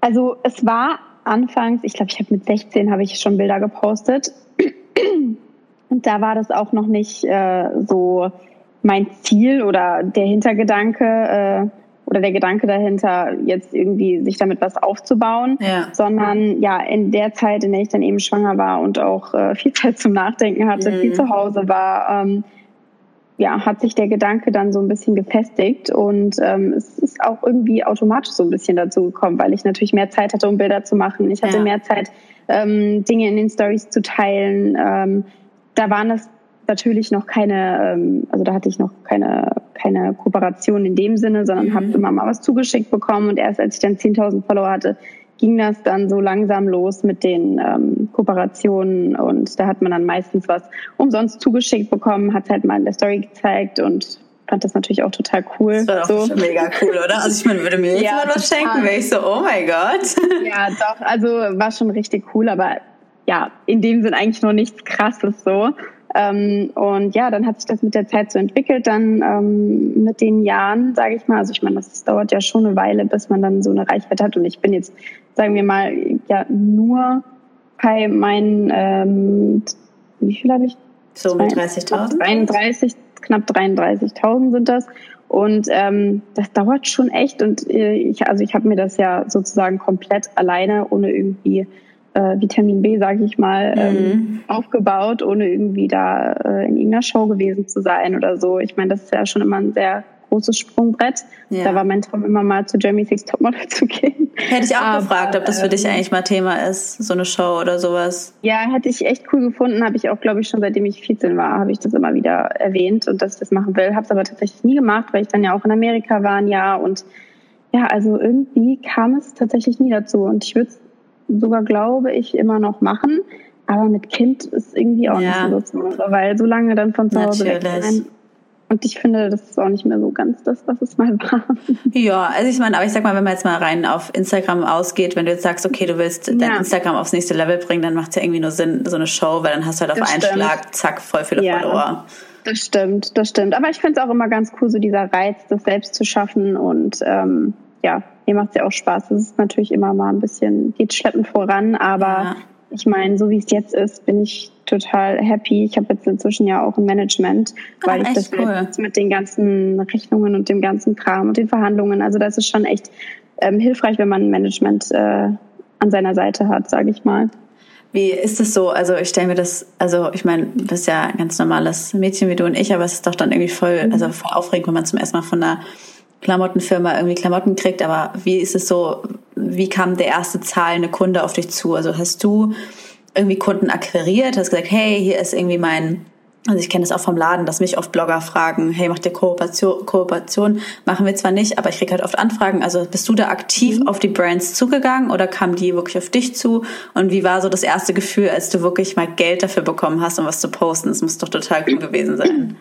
also es war anfangs, ich glaube, ich habe mit 16 habe ich schon Bilder gepostet und da war das auch noch nicht äh, so mein Ziel oder der Hintergedanke äh, oder der Gedanke dahinter, jetzt irgendwie sich damit was aufzubauen, ja. sondern ja, in der Zeit, in der ich dann eben schwanger war und auch äh, viel <laughs> Zeit zum Nachdenken hatte, mhm. viel zu Hause war, ähm, ja, hat sich der Gedanke dann so ein bisschen gefestigt und ähm, es ist auch irgendwie automatisch so ein bisschen dazu gekommen, weil ich natürlich mehr Zeit hatte, um Bilder zu machen. Ich hatte ja. mehr Zeit, ähm, Dinge in den Stories zu teilen. Ähm, da waren es natürlich noch keine, ähm, also da hatte ich noch keine, keine Kooperation in dem Sinne, sondern mhm. habe immer mal was zugeschickt bekommen und erst als ich dann 10.000 Follower hatte, ging das dann so langsam los mit den ähm, Kooperationen und da hat man dann meistens was umsonst zugeschickt bekommen, hat halt mal in der Story gezeigt und fand das natürlich auch total cool. Das war doch so. mega cool, oder? Also ich meine, würde mir jetzt ja, mal was schenken, wäre ich so, oh mein Gott. Ja, doch, also war schon richtig cool, aber ja, in dem Sinn eigentlich noch nichts krasses so. Ähm, und ja, dann hat sich das mit der Zeit so entwickelt, dann ähm, mit den Jahren, sage ich mal. Also ich meine, das dauert ja schon eine Weile, bis man dann so eine Reichweite hat. Und ich bin jetzt, sagen wir mal, ja nur bei meinen, ähm, wie viel habe ich? So mit 30.000? 33, knapp 33.000 sind das. Und ähm, das dauert schon echt. Und äh, ich, also ich habe mir das ja sozusagen komplett alleine, ohne irgendwie äh, Vitamin B, sage ich mal, ähm, mhm. aufgebaut, ohne irgendwie da äh, in irgendeiner Show gewesen zu sein oder so. Ich meine, das ist ja schon immer ein sehr großes Sprungbrett. Ja. Da war mein Traum immer mal zu Jeremy Six Topmodel <laughs> zu gehen. Hätte ich auch Aber, gefragt, ob das für dich ähm, eigentlich mal Thema ist, so eine Show oder sowas. Ja, hätte ich echt cool gefunden. Habe ich auch, glaube ich, schon seitdem ich 14 war, habe ich das immer wieder erwähnt und dass ich das machen will. Habe es aber tatsächlich nie gemacht, weil ich dann ja auch in Amerika war ein Jahr und ja, also irgendwie kam es tatsächlich nie dazu. Und ich würde es sogar, glaube ich, immer noch machen. Aber mit Kind ist irgendwie auch ja. nicht so, weil so lange dann von zu Hause Natürlich. weg sein und ich finde, das ist auch nicht mehr so ganz das, was es mal <laughs> war. Ja, also ich meine, aber ich sag mal, wenn man jetzt mal rein auf Instagram ausgeht, wenn du jetzt sagst, okay, du willst ja. dein Instagram aufs nächste Level bringen, dann macht es ja irgendwie nur Sinn, so eine Show, weil dann hast du halt auf das einen stimmt. Schlag, zack, voll viele ja, Follower. Das stimmt, das stimmt. Aber ich finde es auch immer ganz cool, so dieser Reiz, das selbst zu schaffen und ähm, ja, mir macht es ja auch Spaß. Es ist natürlich immer mal ein bisschen, geht schleppend voran, aber ja. ich meine, so wie es jetzt ist, bin ich total happy. Ich habe jetzt inzwischen ja auch ein Management, ah, weil ich das cool. jetzt mit den ganzen Rechnungen und dem ganzen Kram und den Verhandlungen, also das ist schon echt ähm, hilfreich, wenn man ein Management äh, an seiner Seite hat, sage ich mal. Wie ist es so? Also ich stelle mir das, also ich meine, du bist ja ein ganz normales Mädchen wie du und ich, aber es ist doch dann irgendwie voll, mhm. also voll aufregend, wenn man zum ersten Mal von einer Klamottenfirma irgendwie Klamotten kriegt. Aber wie ist es so? Wie kam der erste zahlende Kunde auf dich zu? Also hast du irgendwie Kunden akquiriert, hast gesagt, hey, hier ist irgendwie mein, also ich kenne das auch vom Laden, dass mich oft Blogger fragen, hey, macht ihr Kooperation, Kooperation? Machen wir zwar nicht, aber ich kriege halt oft Anfragen. Also bist du da aktiv mhm. auf die Brands zugegangen oder kam die wirklich auf dich zu? Und wie war so das erste Gefühl, als du wirklich mal Geld dafür bekommen hast, um was zu posten? Das muss doch total cool gewesen sein.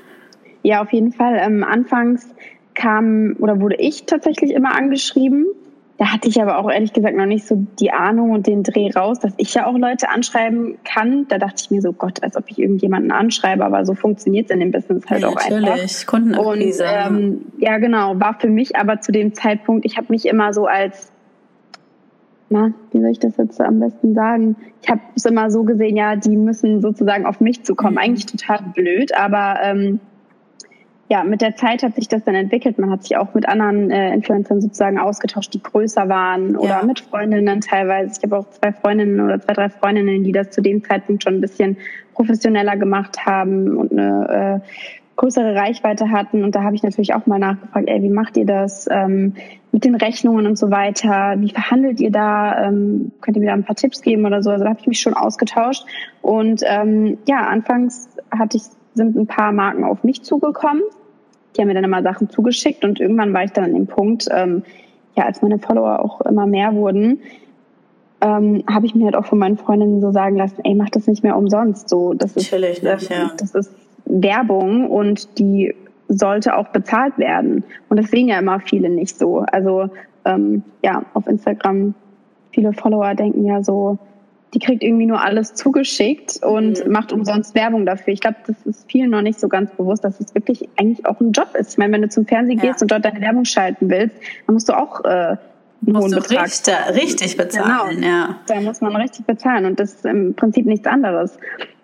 Ja, auf jeden Fall. Ähm, anfangs kam oder wurde ich tatsächlich immer angeschrieben da hatte ich aber auch ehrlich gesagt noch nicht so die Ahnung und den Dreh raus, dass ich ja auch Leute anschreiben kann. Da dachte ich mir so, Gott, als ob ich irgendjemanden anschreibe, aber so funktioniert es in dem Business halt ja, auch natürlich. einfach. Natürlich, Kundenakquise. Und ähm, ja, genau, war für mich aber zu dem Zeitpunkt, ich habe mich immer so als na, wie soll ich das jetzt am besten sagen? Ich habe es immer so gesehen, ja, die müssen sozusagen auf mich zukommen. Mhm. Eigentlich total blöd, aber ähm, ja, mit der Zeit hat sich das dann entwickelt. Man hat sich auch mit anderen äh, Influencern sozusagen ausgetauscht, die größer waren oder ja. mit Freundinnen teilweise. Ich habe auch zwei Freundinnen oder zwei, drei Freundinnen, die das zu dem Zeitpunkt schon ein bisschen professioneller gemacht haben und eine äh, größere Reichweite hatten. Und da habe ich natürlich auch mal nachgefragt, ey, wie macht ihr das ähm, mit den Rechnungen und so weiter? Wie verhandelt ihr da? Ähm, könnt ihr mir da ein paar Tipps geben oder so? Also da habe ich mich schon ausgetauscht. Und ähm, ja, anfangs hatte ich sind ein paar Marken auf mich zugekommen. Die haben mir dann immer Sachen zugeschickt und irgendwann war ich dann an dem Punkt, ähm, ja, als meine Follower auch immer mehr wurden, ähm, habe ich mir halt auch von meinen Freundinnen so sagen lassen, ey, mach das nicht mehr umsonst. So, das ist, Natürlich nicht, ja. das ist Werbung und die sollte auch bezahlt werden. Und das sehen ja immer viele nicht so. Also ähm, ja, auf Instagram viele Follower denken ja so, die kriegt irgendwie nur alles zugeschickt und mhm. macht umsonst Werbung dafür. Ich glaube, das ist vielen noch nicht so ganz bewusst, dass es wirklich eigentlich auch ein Job ist. Ich meine, wenn du zum Fernsehen ja. gehst und dort deine Werbung schalten willst, dann musst du auch äh, einen hohen Betrag richtig, richtig bezahlen. Genau. Ja. Da muss man richtig bezahlen und das ist im Prinzip nichts anderes.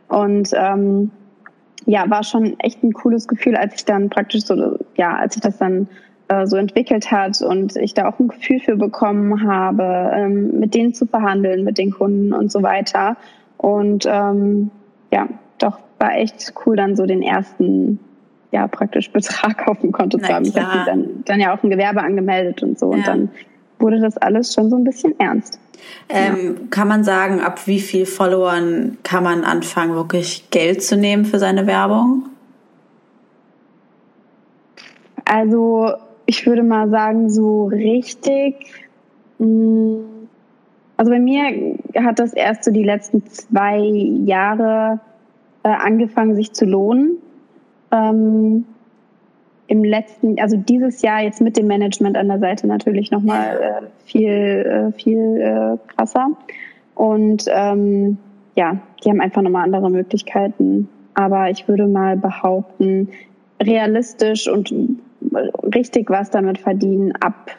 Und ähm, ja, war schon echt ein cooles Gefühl, als ich dann praktisch so, ja, als ich das dann äh, so entwickelt hat und ich da auch ein Gefühl für bekommen habe, ähm, mit denen zu verhandeln, mit den Kunden und so weiter. Und ähm, ja, doch war echt cool, dann so den ersten ja praktisch Betrag <laughs> auf dem Konto zu haben. Ich habe dann, dann ja auch ein Gewerbe angemeldet und so ja. und dann wurde das alles schon so ein bisschen ernst. Ähm, ja. Kann man sagen, ab wie viel Followern kann man anfangen, wirklich Geld zu nehmen für seine Werbung? Also ich würde mal sagen, so richtig. Mm, also bei mir hat das erst so die letzten zwei Jahre äh, angefangen, sich zu lohnen. Ähm, Im letzten, also dieses Jahr jetzt mit dem Management an der Seite natürlich nochmal äh, viel, äh, viel äh, krasser. Und ähm, ja, die haben einfach nochmal andere Möglichkeiten. Aber ich würde mal behaupten, realistisch und richtig was damit verdienen ab.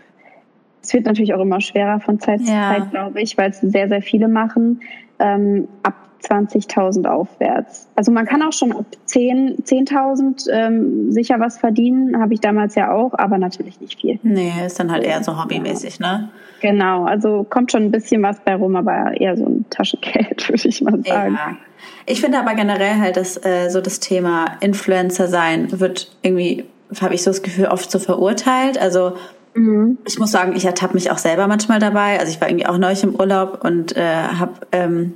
Es wird natürlich auch immer schwerer von Zeit zu ja. Zeit, glaube ich, weil es sehr, sehr viele machen. Ähm, ab 20.000 aufwärts. Also man kann auch schon ab 10.000 10 ähm, sicher was verdienen, habe ich damals ja auch, aber natürlich nicht viel. Nee, ist dann halt eher so hobbymäßig, ne? Genau, also kommt schon ein bisschen was bei rum, aber eher so ein Taschengeld, <laughs> würde ich mal sagen. Ja. Ich finde aber generell halt, dass äh, so das Thema Influencer sein wird irgendwie habe ich so das Gefühl, oft so verurteilt. Also mhm. ich muss sagen, ich ertappe mich auch selber manchmal dabei. Also ich war irgendwie auch neulich im Urlaub und äh, habe ähm,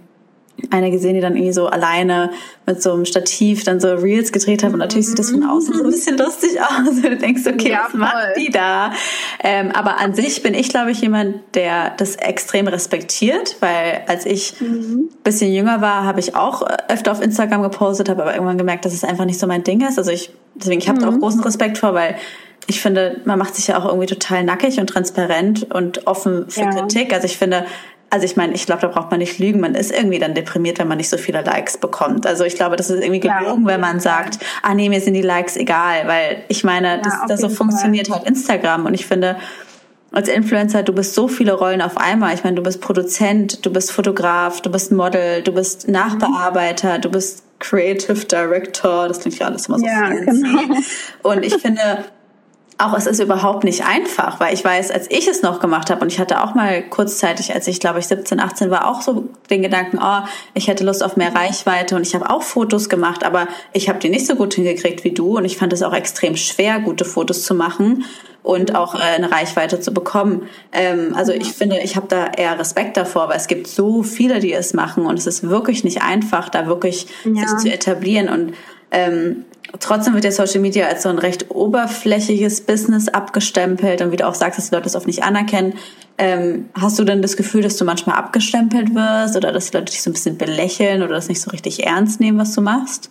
eine gesehen, die dann irgendwie so alleine mit so einem Stativ dann so Reels gedreht hat und natürlich sieht das von außen so ein bisschen lustig aus <laughs> und du denkst, okay, ja, was voll. macht die da? Ähm, aber an sich bin ich, glaube ich, jemand, der das extrem respektiert, weil als ich mhm. bisschen jünger war, habe ich auch öfter auf Instagram gepostet, habe aber irgendwann gemerkt, dass es einfach nicht so mein Ding ist. Also ich, deswegen, ich habe mhm. da auch großen Respekt vor, weil ich finde, man macht sich ja auch irgendwie total nackig und transparent und offen für ja. Kritik. Also ich finde, also ich meine, ich glaube, da braucht man nicht lügen. Man ist irgendwie dann deprimiert, wenn man nicht so viele Likes bekommt. Also ich glaube, das ist irgendwie gelogen, wenn man sagt, ah nee, mir sind die Likes egal, weil ich meine, ja, das, das so funktioniert Fall. halt Instagram und ich finde, als Influencer, du bist so viele Rollen auf einmal. Ich meine, du bist Produzent, du bist Fotograf, du bist Model, du bist Nachbearbeiter, du bist Creative Director. Das klingt ja alles immer so ja, fancy. Genau. Und ich finde, auch es ist überhaupt nicht einfach, weil ich weiß, als ich es noch gemacht habe und ich hatte auch mal kurzzeitig, als ich glaube ich 17, 18 war, auch so den Gedanken, oh, ich hätte Lust auf mehr Reichweite und ich habe auch Fotos gemacht, aber ich habe die nicht so gut hingekriegt wie du und ich fand es auch extrem schwer, gute Fotos zu machen und auch äh, eine Reichweite zu bekommen. Ähm, also ich finde, ich habe da eher Respekt davor, weil es gibt so viele, die es machen und es ist wirklich nicht einfach, da wirklich ja. sich zu etablieren und ähm, trotzdem wird ja Social Media als so ein recht oberflächiges Business abgestempelt und wie du auch sagst, dass die Leute das oft nicht anerkennen. Ähm, hast du denn das Gefühl, dass du manchmal abgestempelt wirst oder dass die Leute dich so ein bisschen belächeln oder das nicht so richtig ernst nehmen, was du machst?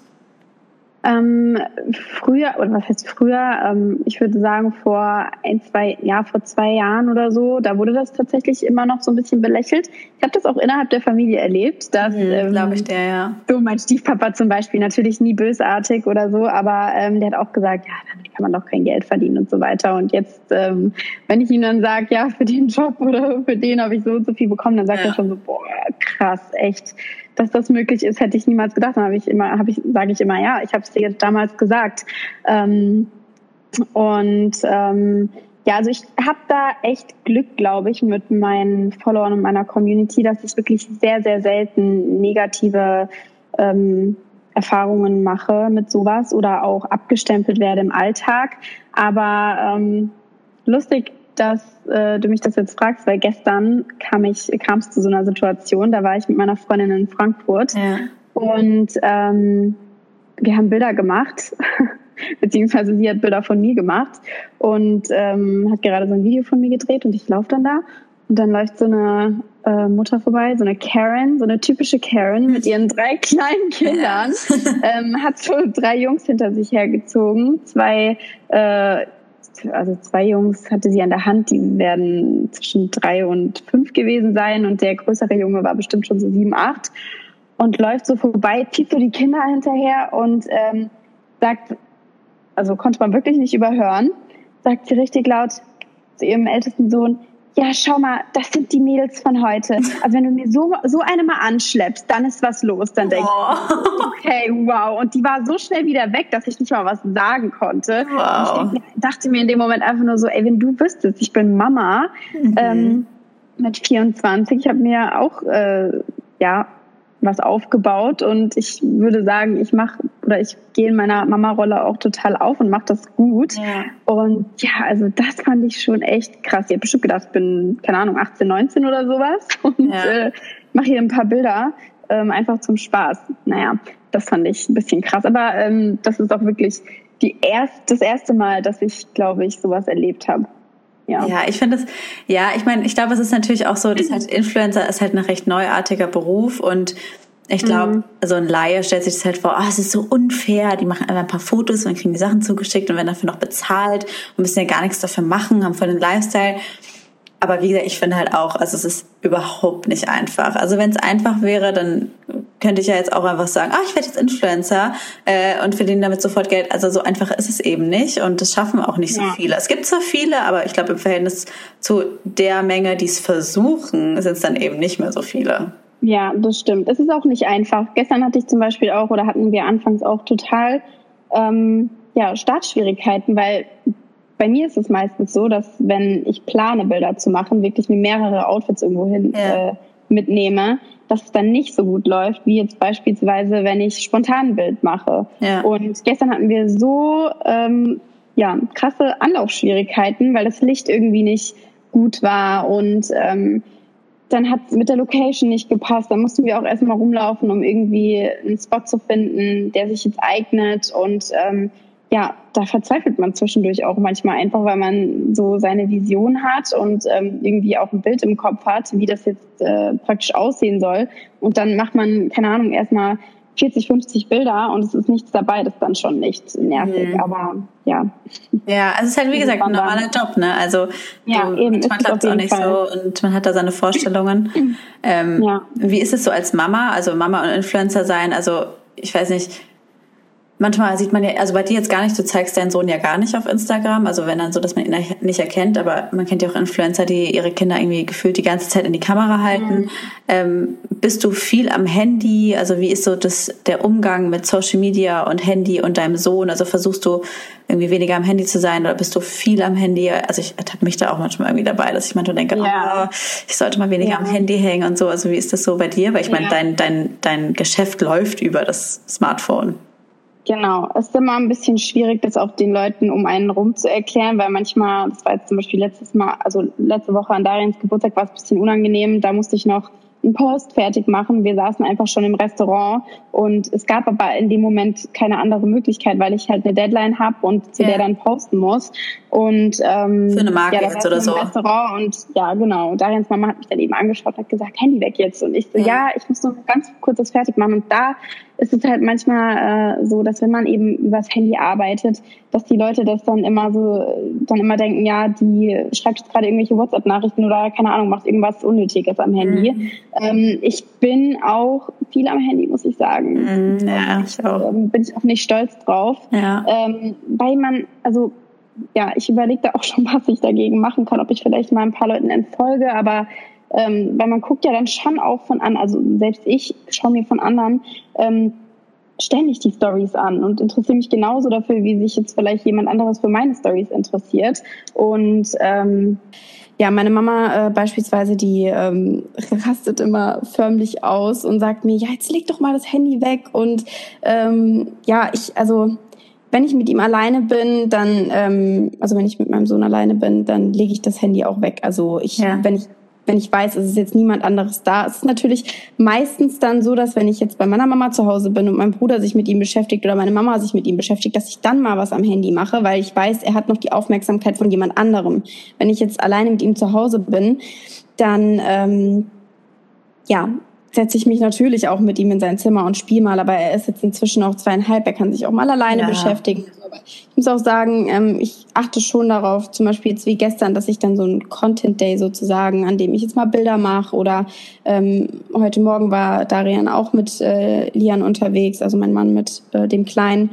Ähm, früher, oder was heißt früher? Ähm, ich würde sagen vor ein, zwei, ja, vor zwei Jahren oder so, da wurde das tatsächlich immer noch so ein bisschen belächelt. Ich habe das auch innerhalb der Familie erlebt, dass, mhm, ähm, glaube ich, der, ja. So mein Stiefpapa zum Beispiel, natürlich nie bösartig oder so, aber ähm, der hat auch gesagt, ja, damit kann man doch kein Geld verdienen und so weiter. Und jetzt, ähm, wenn ich ihm dann sage, ja, für den Job oder für den habe ich so und so viel bekommen, dann sagt ja. er schon so, boah, krass, echt dass das möglich ist, hätte ich niemals gedacht. Dann habe ich immer, habe ich, sage ich immer, ja, ich habe es dir damals gesagt. Ähm, und ähm, ja, also ich habe da echt Glück, glaube ich, mit meinen Followern und meiner Community, dass ich wirklich sehr, sehr selten negative ähm, Erfahrungen mache mit sowas oder auch abgestempelt werde im Alltag. Aber ähm, lustig dass äh, du mich das jetzt fragst, weil gestern kam ich kam es zu so einer Situation, da war ich mit meiner Freundin in Frankfurt ja. und ähm, wir haben Bilder gemacht, <laughs> beziehungsweise sie hat Bilder von mir gemacht und ähm, hat gerade so ein Video von mir gedreht und ich laufe dann da und dann läuft so eine äh, Mutter vorbei, so eine Karen, so eine typische Karen mit ihren drei kleinen Kindern, <laughs> ähm, hat so drei Jungs hinter sich hergezogen, zwei äh, also zwei Jungs hatte sie an der Hand, die werden zwischen drei und fünf gewesen sein. Und der größere Junge war bestimmt schon so sieben, acht. Und läuft so vorbei, zieht so die Kinder hinterher und ähm, sagt, also konnte man wirklich nicht überhören, sagt sie richtig laut zu ihrem ältesten Sohn, ja, schau mal, das sind die Mädels von heute. Also wenn du mir so, so eine mal anschleppst, dann ist was los. Dann denke oh. ich, okay, wow. Und die war so schnell wieder weg, dass ich nicht mal was sagen konnte. Wow. ich dachte mir in dem Moment einfach nur so, ey, wenn du wüsstest, ich bin Mama mhm. ähm, mit 24, ich habe mir auch, äh, ja, was aufgebaut und ich würde sagen, ich mache oder ich gehe in meiner Mama-Rolle auch total auf und mache das gut. Ja. Und ja, also das fand ich schon echt krass. Ich habe bestimmt gedacht, ich bin, keine Ahnung, 18, 19 oder sowas <laughs> und ja. äh, mache hier ein paar Bilder ähm, einfach zum Spaß. Naja, das fand ich ein bisschen krass. Aber ähm, das ist auch wirklich die erst, das erste Mal, dass ich, glaube ich, sowas erlebt habe. Ja. ja, ich finde es, ja, ich meine, ich glaube, es ist natürlich auch so, dass halt Influencer ist halt ein recht neuartiger Beruf und ich glaube, mhm. so ein Laie stellt sich das halt vor, oh, es ist so unfair, die machen einfach ein paar Fotos und kriegen die Sachen zugeschickt und werden dafür noch bezahlt und müssen ja gar nichts dafür machen, haben voll den Lifestyle. Aber wie gesagt, ich finde halt auch, also es ist überhaupt nicht einfach. Also wenn es einfach wäre, dann könnte ich ja jetzt auch einfach sagen, ah, ich werde jetzt Influencer äh, und verdiene damit sofort Geld. Also so einfach ist es eben nicht und das schaffen auch nicht ja. so viele. Es gibt zwar viele, aber ich glaube im Verhältnis zu der Menge, die es versuchen, sind es dann eben nicht mehr so viele. Ja, das stimmt. Es ist auch nicht einfach. Gestern hatte ich zum Beispiel auch oder hatten wir anfangs auch total ähm, ja, Startschwierigkeiten, weil bei mir ist es meistens so, dass wenn ich plane, Bilder zu machen, wirklich mir mehrere Outfits irgendwo hin ja. äh, mitnehme, dass es dann nicht so gut läuft, wie jetzt beispielsweise, wenn ich spontan ein Bild mache. Ja. Und gestern hatten wir so ähm, ja, krasse Anlaufschwierigkeiten, weil das Licht irgendwie nicht gut war und ähm, dann hat es mit der Location nicht gepasst. Dann mussten wir auch erstmal rumlaufen, um irgendwie einen Spot zu finden, der sich jetzt eignet. Und ähm, ja, da verzweifelt man zwischendurch auch manchmal einfach, weil man so seine Vision hat und ähm, irgendwie auch ein Bild im Kopf hat, wie das jetzt äh, praktisch aussehen soll. Und dann macht man, keine Ahnung, erstmal 40, 50 Bilder und es ist nichts dabei, das ist dann schon nicht nervig, mhm. aber ja. Ja, also es ist halt wie gesagt ein normaler Job, ne? Also ja, du, eben, man klappt es auch nicht Fall. so und man hat da seine Vorstellungen. <clears throat> ähm, ja. Wie ist es so als Mama, also Mama und Influencer sein? Also ich weiß nicht, manchmal sieht man ja, also bei dir jetzt gar nicht, du zeigst deinen Sohn ja gar nicht auf Instagram, also wenn dann so, dass man ihn nicht erkennt, aber man kennt ja auch Influencer, die ihre Kinder irgendwie gefühlt die ganze Zeit in die Kamera halten. Mhm. Ähm, bist du viel am Handy? Also wie ist so das, der Umgang mit Social Media und Handy und deinem Sohn? Also versuchst du irgendwie weniger am Handy zu sein oder bist du viel am Handy? Also ich ertappe mich da auch manchmal irgendwie dabei, dass ich manchmal denke, ja. oh, ich sollte mal weniger ja. am Handy hängen und so. Also wie ist das so bei dir? Weil ich meine, dein, dein, dein Geschäft läuft über das Smartphone. Genau, es ist immer ein bisschen schwierig, das auch den Leuten um einen rum zu erklären, weil manchmal, das war jetzt zum Beispiel letztes Mal, also letzte Woche an Dariens Geburtstag war es ein bisschen unangenehm, da musste ich noch einen Post fertig machen. Wir saßen einfach schon im Restaurant und es gab aber in dem Moment keine andere Möglichkeit, weil ich halt eine Deadline habe und zu ja. der dann posten muss. Und ähm, für eine Marke ja, jetzt oder so. Restaurant und ja, genau. Darians Mama hat mich dann eben angeschaut und hat gesagt, Handy weg jetzt. Und ich so, ja, ja ich muss nur ganz kurz das fertig machen. Und da ist es halt manchmal äh, so, dass wenn man eben übers Handy arbeitet, dass die Leute das dann immer so, dann immer denken, ja, die schreibt jetzt gerade irgendwelche WhatsApp-Nachrichten oder keine Ahnung, macht irgendwas Unnötiges am Handy. Mhm. Ähm, ich bin auch viel am Handy, muss ich sagen. Mhm, ja, ich auch. Ähm, bin ich auch nicht stolz drauf. Ja. Ähm, weil man, also ja, ich überlege da auch schon, <laughs> was ich dagegen machen kann, ob ich vielleicht mal ein paar Leuten entfolge, aber ähm, weil man guckt ja dann schon auch von an, also selbst ich schaue mir von anderen ähm, ständig die Stories an und interessiere mich genauso dafür, wie sich jetzt vielleicht jemand anderes für meine Stories interessiert. Und ähm, ja, meine Mama äh, beispielsweise, die ähm, rastet immer förmlich aus und sagt mir, ja, jetzt leg doch mal das Handy weg. Und ähm, ja, ich, also wenn ich mit ihm alleine bin, dann, ähm, also wenn ich mit meinem Sohn alleine bin, dann lege ich das Handy auch weg. Also ich, ja. wenn ich wenn ich weiß, es ist jetzt niemand anderes da. Es ist natürlich meistens dann so, dass wenn ich jetzt bei meiner Mama zu Hause bin und mein Bruder sich mit ihm beschäftigt oder meine Mama sich mit ihm beschäftigt, dass ich dann mal was am Handy mache, weil ich weiß, er hat noch die Aufmerksamkeit von jemand anderem. Wenn ich jetzt alleine mit ihm zu Hause bin, dann ähm, ja, setze ich mich natürlich auch mit ihm in sein Zimmer und spiele mal, aber er ist jetzt inzwischen auch zweieinhalb, er kann sich auch mal alleine ja. beschäftigen. ich muss auch sagen, ähm, ich achte schon darauf, zum Beispiel jetzt wie gestern, dass ich dann so ein Content Day sozusagen, an dem ich jetzt mal Bilder mache oder ähm, heute Morgen war Darian auch mit äh, Lian unterwegs, also mein Mann mit äh, dem Kleinen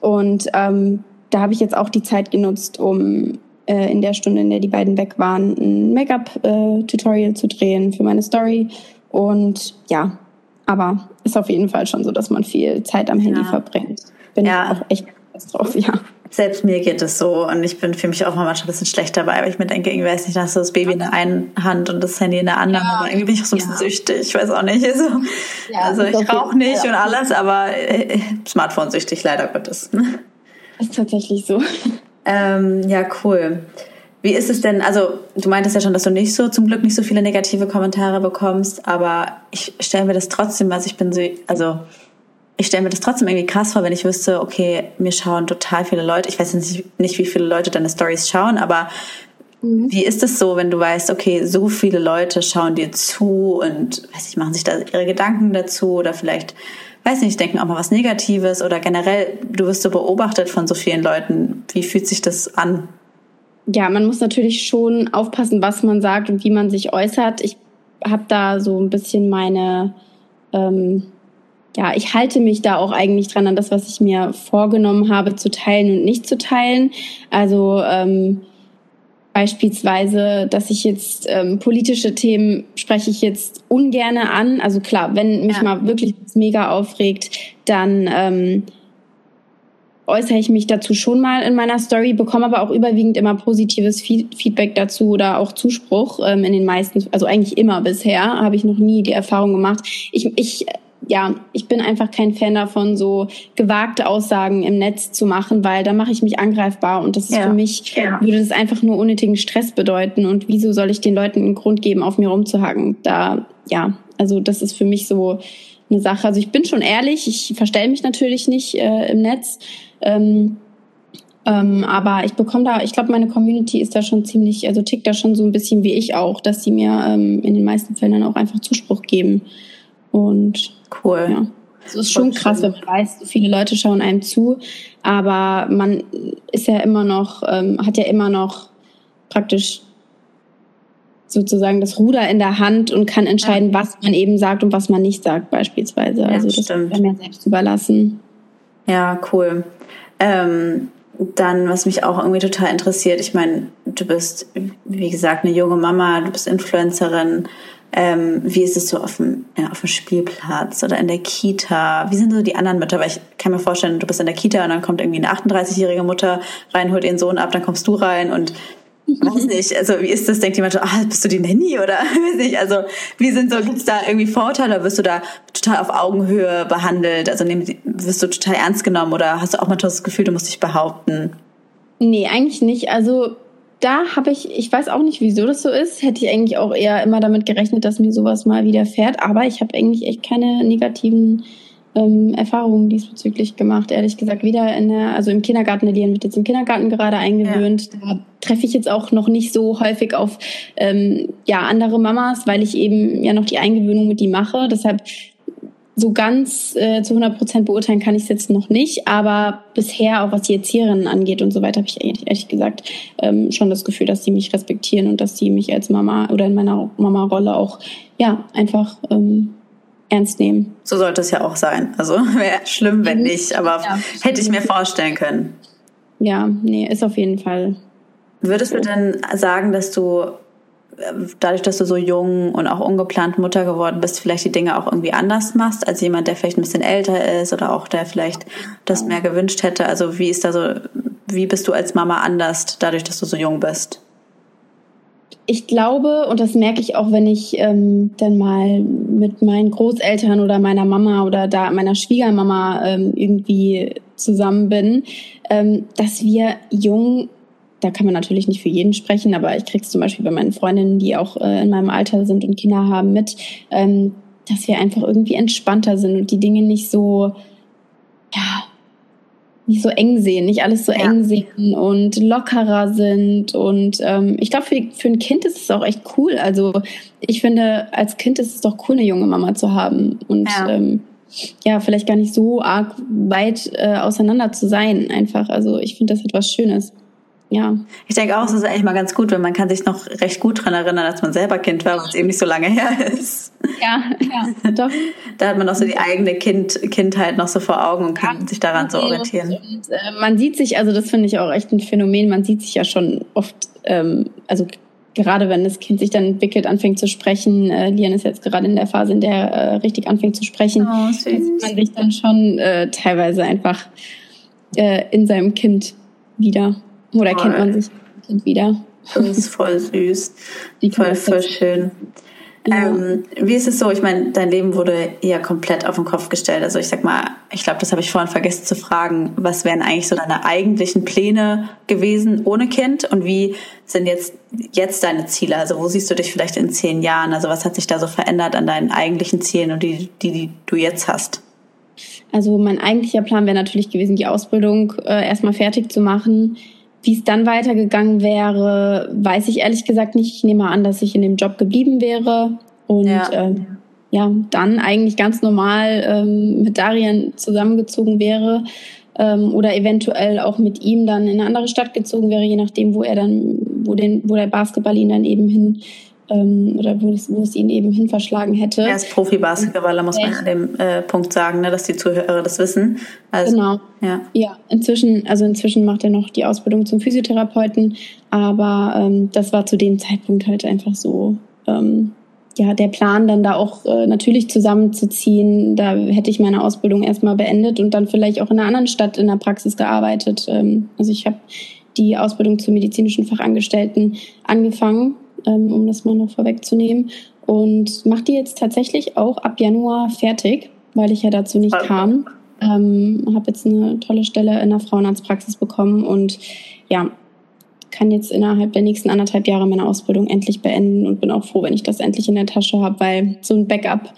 und ähm, da habe ich jetzt auch die Zeit genutzt, um äh, in der Stunde, in der die beiden weg waren, ein Make-up-Tutorial äh, zu drehen für meine Story und ja, aber ist auf jeden Fall schon so, dass man viel Zeit am Handy ja. verbringt. Bin ja. ich auch echt drauf, ja. Selbst mir geht es so und ich bin für mich auch manchmal ein bisschen schlecht dabei, weil ich mir denke, irgendwie weiß nicht, hast du das Baby in der einen Hand und das Handy in der anderen, ja. aber irgendwie bin ich auch so ein bisschen süchtig, ich weiß auch nicht. <laughs> Also, ja, also ich rauche nicht und alles, aber äh, Smartphone süchtig leider Gottes. Ist tatsächlich so. Ähm, ja, cool. Wie ist es denn, also du meintest ja schon, dass du nicht so, zum Glück nicht so viele negative Kommentare bekommst, aber ich stelle mir das trotzdem, also ich bin so, also ich stelle mir das trotzdem irgendwie krass vor, wenn ich wüsste, okay, mir schauen total viele Leute, ich weiß nicht, nicht wie viele Leute deine Stories schauen, aber mhm. wie ist es so, wenn du weißt, okay, so viele Leute schauen dir zu und weiß ich, machen sich da ihre Gedanken dazu oder vielleicht weiß nicht, denken auch mal was Negatives oder generell, du wirst so beobachtet von so vielen Leuten. Wie fühlt sich das an? Ja, man muss natürlich schon aufpassen, was man sagt und wie man sich äußert. Ich habe da so ein bisschen meine, ähm, ja, ich halte mich da auch eigentlich dran an das, was ich mir vorgenommen habe zu teilen und nicht zu teilen. Also ähm, beispielsweise, dass ich jetzt ähm, politische Themen spreche ich jetzt ungerne an. Also klar, wenn mich ja. mal wirklich mega aufregt, dann ähm, äußere ich mich dazu schon mal in meiner Story, bekomme aber auch überwiegend immer positives Feedback dazu oder auch Zuspruch ähm, in den meisten, also eigentlich immer bisher, habe ich noch nie die Erfahrung gemacht. Ich, ich ja, ich bin einfach kein Fan davon, so gewagte Aussagen im Netz zu machen, weil da mache ich mich angreifbar und das ist ja. für mich, ja. würde das einfach nur unnötigen Stress bedeuten und wieso soll ich den Leuten einen Grund geben, auf mir rumzuhacken? Da, ja, also das ist für mich so eine Sache. Also ich bin schon ehrlich, ich verstelle mich natürlich nicht äh, im Netz. Ähm, ähm, aber ich bekomme da, ich glaube, meine Community ist da schon ziemlich, also tickt da schon so ein bisschen wie ich auch, dass sie mir ähm, in den meisten Fällen dann auch einfach Zuspruch geben. Und cool. Ja. Es ist schon krass, wenn man weiß, so viele Leute schauen einem zu, aber man ist ja immer noch, ähm, hat ja immer noch praktisch sozusagen das Ruder in der Hand und kann entscheiden, ja. was man eben sagt und was man nicht sagt, beispielsweise. Ja, also das stimmt. ist mir selbst überlassen. Ja, cool. Ähm, dann, was mich auch irgendwie total interessiert, ich meine, du bist, wie gesagt, eine junge Mama, du bist Influencerin. Ähm, wie ist es so auf dem, ja, auf dem Spielplatz oder in der Kita? Wie sind so die anderen Mütter? Weil ich kann mir vorstellen, du bist in der Kita und dann kommt irgendwie eine 38-jährige Mutter rein, holt ihren Sohn ab, dann kommst du rein und weiß nicht, also wie ist das? Denkt jemand, ah, bist du die Nanny oder <laughs> weiß nicht? Also wie sind so, gibt's da irgendwie Vorteile? Oder wirst du da total auf Augenhöhe behandelt? Also wirst du total ernst genommen oder hast du auch mal das Gefühl, du musst dich behaupten? Nee, eigentlich nicht. Also da habe ich, ich weiß auch nicht, wieso das so ist. Hätte ich eigentlich auch eher immer damit gerechnet, dass mir sowas mal widerfährt. Aber ich habe eigentlich echt keine negativen ähm, Erfahrungen diesbezüglich gemacht, ehrlich gesagt. Wieder in der, also im Kindergarten, Elian wird jetzt im Kindergarten gerade eingewöhnt. Ja. Da treffe ich jetzt auch noch nicht so häufig auf ähm, ja, andere Mamas, weil ich eben ja noch die Eingewöhnung mit die mache. Deshalb so ganz äh, zu 100 Prozent beurteilen kann ich es jetzt noch nicht, aber bisher, auch was die Erzieherinnen angeht und so weiter, habe ich ehrlich, ehrlich gesagt ähm, schon das Gefühl, dass sie mich respektieren und dass sie mich als Mama oder in meiner Mama-Rolle auch ja einfach ähm, ernst nehmen. So sollte es ja auch sein. Also <laughs> wäre schlimm, wenn nicht, aber ja, hätte ich mir vorstellen können. Ja, nee, ist auf jeden Fall. Würdest so. du denn sagen, dass du äh, dadurch, dass du so jung und auch ungeplant Mutter geworden bist, vielleicht die Dinge auch irgendwie anders machst als jemand, der vielleicht ein bisschen älter ist oder auch der vielleicht das mehr gewünscht hätte? Also wie ist da so, wie bist du als Mama anders dadurch, dass du so jung bist? Ich glaube, und das merke ich auch, wenn ich ähm, dann mal mit meinen Großeltern oder meiner Mama oder da meiner Schwiegermama ähm, irgendwie zusammen bin, ähm, dass wir jung, da kann man natürlich nicht für jeden sprechen, aber ich krieg's zum Beispiel bei meinen Freundinnen, die auch äh, in meinem Alter sind und Kinder haben, mit, ähm, dass wir einfach irgendwie entspannter sind und die Dinge nicht so, ja, nicht so eng sehen, nicht alles so ja. eng sehen und lockerer sind. Und ähm, ich glaube, für, für ein Kind ist es auch echt cool. Also ich finde, als Kind ist es doch cool, eine junge Mama zu haben. Und ja, ähm, ja vielleicht gar nicht so arg weit äh, auseinander zu sein, einfach. Also ich finde das etwas Schönes ja. Ich denke auch, es ist eigentlich mal ganz gut, wenn man kann sich noch recht gut dran erinnern, als man selber Kind war, weil es eben nicht so lange her ist. Ja, ja, doch. da hat man auch so die eigene kind, Kindheit noch so vor Augen und kann ja, sich daran so orientieren. Und, äh, man sieht sich, also das finde ich auch echt ein Phänomen, man sieht sich ja schon oft, ähm, also gerade wenn das Kind sich dann entwickelt, anfängt zu sprechen, äh, Lian ist jetzt gerade in der Phase, in der äh, richtig anfängt zu sprechen, oh, sieht man sich dann schon äh, teilweise einfach äh, in seinem Kind wieder. Oder voll. kennt man sich wieder? Das ist voll süß. <laughs> Die voll, voll schön. Ja. Ähm, wie ist es so? Ich meine, dein Leben wurde ja komplett auf den Kopf gestellt. Also ich sag mal, ich glaube, das habe ich vorhin vergessen zu fragen. Was wären eigentlich so deine eigentlichen Pläne gewesen ohne Kind? Und wie sind jetzt, jetzt deine Ziele? Also wo siehst du dich vielleicht in zehn Jahren? Also was hat sich da so verändert an deinen eigentlichen Zielen und die, die, die du jetzt hast? Also mein eigentlicher Plan wäre natürlich gewesen, die Ausbildung äh, erstmal fertig zu machen wie es dann weitergegangen wäre, weiß ich ehrlich gesagt nicht. Ich nehme an, dass ich in dem Job geblieben wäre und ja, ähm, ja dann eigentlich ganz normal ähm, mit Darian zusammengezogen wäre ähm, oder eventuell auch mit ihm dann in eine andere Stadt gezogen wäre, je nachdem, wo er dann, wo den, wo der Basketball ihn dann eben hin ähm, oder wo es, wo es ihn eben hin verschlagen hätte. Er ist Profi-Basketballer, muss man an dem äh, Punkt sagen, ne, dass die Zuhörer das wissen. Also, genau. Ja. ja, inzwischen, also inzwischen macht er noch die Ausbildung zum Physiotherapeuten, aber ähm, das war zu dem Zeitpunkt halt einfach so. Ähm, ja, der Plan dann da auch äh, natürlich zusammenzuziehen, da hätte ich meine Ausbildung erstmal beendet und dann vielleicht auch in einer anderen Stadt in der Praxis gearbeitet. Ähm, also ich habe die Ausbildung zur medizinischen Fachangestellten angefangen ähm, um das mal noch vorwegzunehmen. Und mache die jetzt tatsächlich auch ab Januar fertig. weil ich ja dazu nicht okay. kam. Ähm, habe jetzt eine tolle Stelle in der Frauenarztpraxis bekommen und ja, kann jetzt innerhalb der nächsten anderthalb Jahre meine Ausbildung endlich beenden und bin auch froh, wenn ich das endlich in der Tasche habe, weil so ein Backup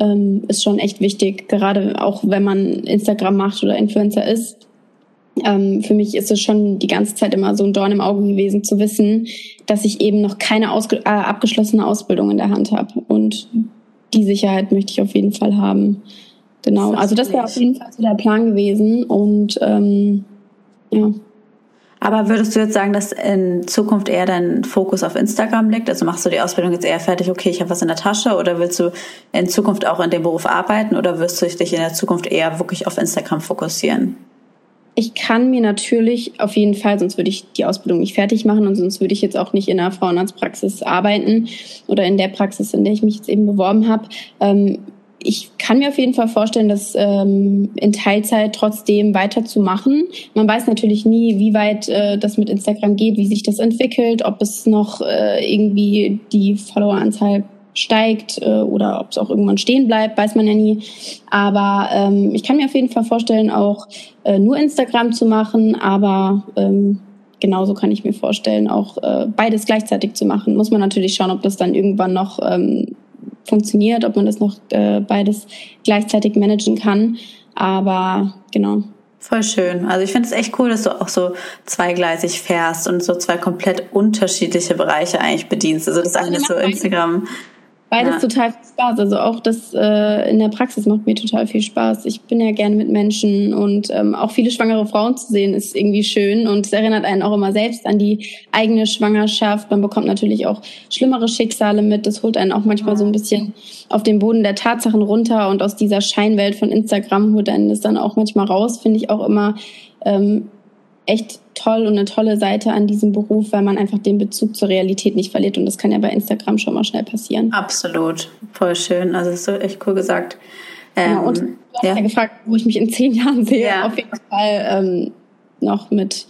ähm, ist schon echt wichtig, gerade auch wenn man Instagram macht oder Influencer ist. Ähm, für mich ist es schon die ganze Zeit immer so ein Dorn im Auge gewesen, zu wissen, dass ich eben noch keine ausge äh, abgeschlossene Ausbildung in der Hand habe. Und die Sicherheit möchte ich auf jeden Fall haben. Genau, also das wäre auf jeden Fall so der Plan gewesen. Und ähm, ja. Aber würdest du jetzt sagen, dass in Zukunft eher dein Fokus auf Instagram liegt? Also machst du die Ausbildung jetzt eher fertig, okay, ich habe was in der Tasche oder willst du in Zukunft auch in dem Beruf arbeiten oder wirst du dich in der Zukunft eher wirklich auf Instagram fokussieren? Ich kann mir natürlich auf jeden Fall, sonst würde ich die Ausbildung nicht fertig machen und sonst würde ich jetzt auch nicht in einer Frauenarztpraxis arbeiten oder in der Praxis, in der ich mich jetzt eben beworben habe. Ähm, ich kann mir auf jeden Fall vorstellen, das ähm, in Teilzeit trotzdem weiterzumachen. Man weiß natürlich nie, wie weit äh, das mit Instagram geht, wie sich das entwickelt, ob es noch äh, irgendwie die Followeranzahl steigt äh, oder ob es auch irgendwann stehen bleibt, weiß man ja nie. Aber ähm, ich kann mir auf jeden Fall vorstellen, auch äh, nur Instagram zu machen, aber ähm, genauso kann ich mir vorstellen, auch äh, beides gleichzeitig zu machen. Muss man natürlich schauen, ob das dann irgendwann noch ähm, funktioniert, ob man das noch äh, beides gleichzeitig managen kann. Aber genau. Voll schön. Also ich finde es echt cool, dass du auch so zweigleisig fährst und so zwei komplett unterschiedliche Bereiche eigentlich bedienst. Also das eine ist so Instagram Beides ja. total viel Spaß. Also auch das äh, in der Praxis macht mir total viel Spaß. Ich bin ja gerne mit Menschen und ähm, auch viele schwangere Frauen zu sehen ist irgendwie schön und es erinnert einen auch immer selbst an die eigene Schwangerschaft. Man bekommt natürlich auch schlimmere Schicksale mit. Das holt einen auch manchmal so ein bisschen auf den Boden der Tatsachen runter und aus dieser Scheinwelt von Instagram holt einen das dann auch manchmal raus. Finde ich auch immer ähm, echt toll und eine tolle Seite an diesem Beruf, weil man einfach den Bezug zur Realität nicht verliert. Und das kann ja bei Instagram schon mal schnell passieren. Absolut. Voll schön. Also das ist so echt cool gesagt. Ähm, ja, und du hast ja. ja. gefragt, wo ich mich in zehn Jahren sehe. Ja. Auf jeden Fall ähm, noch mit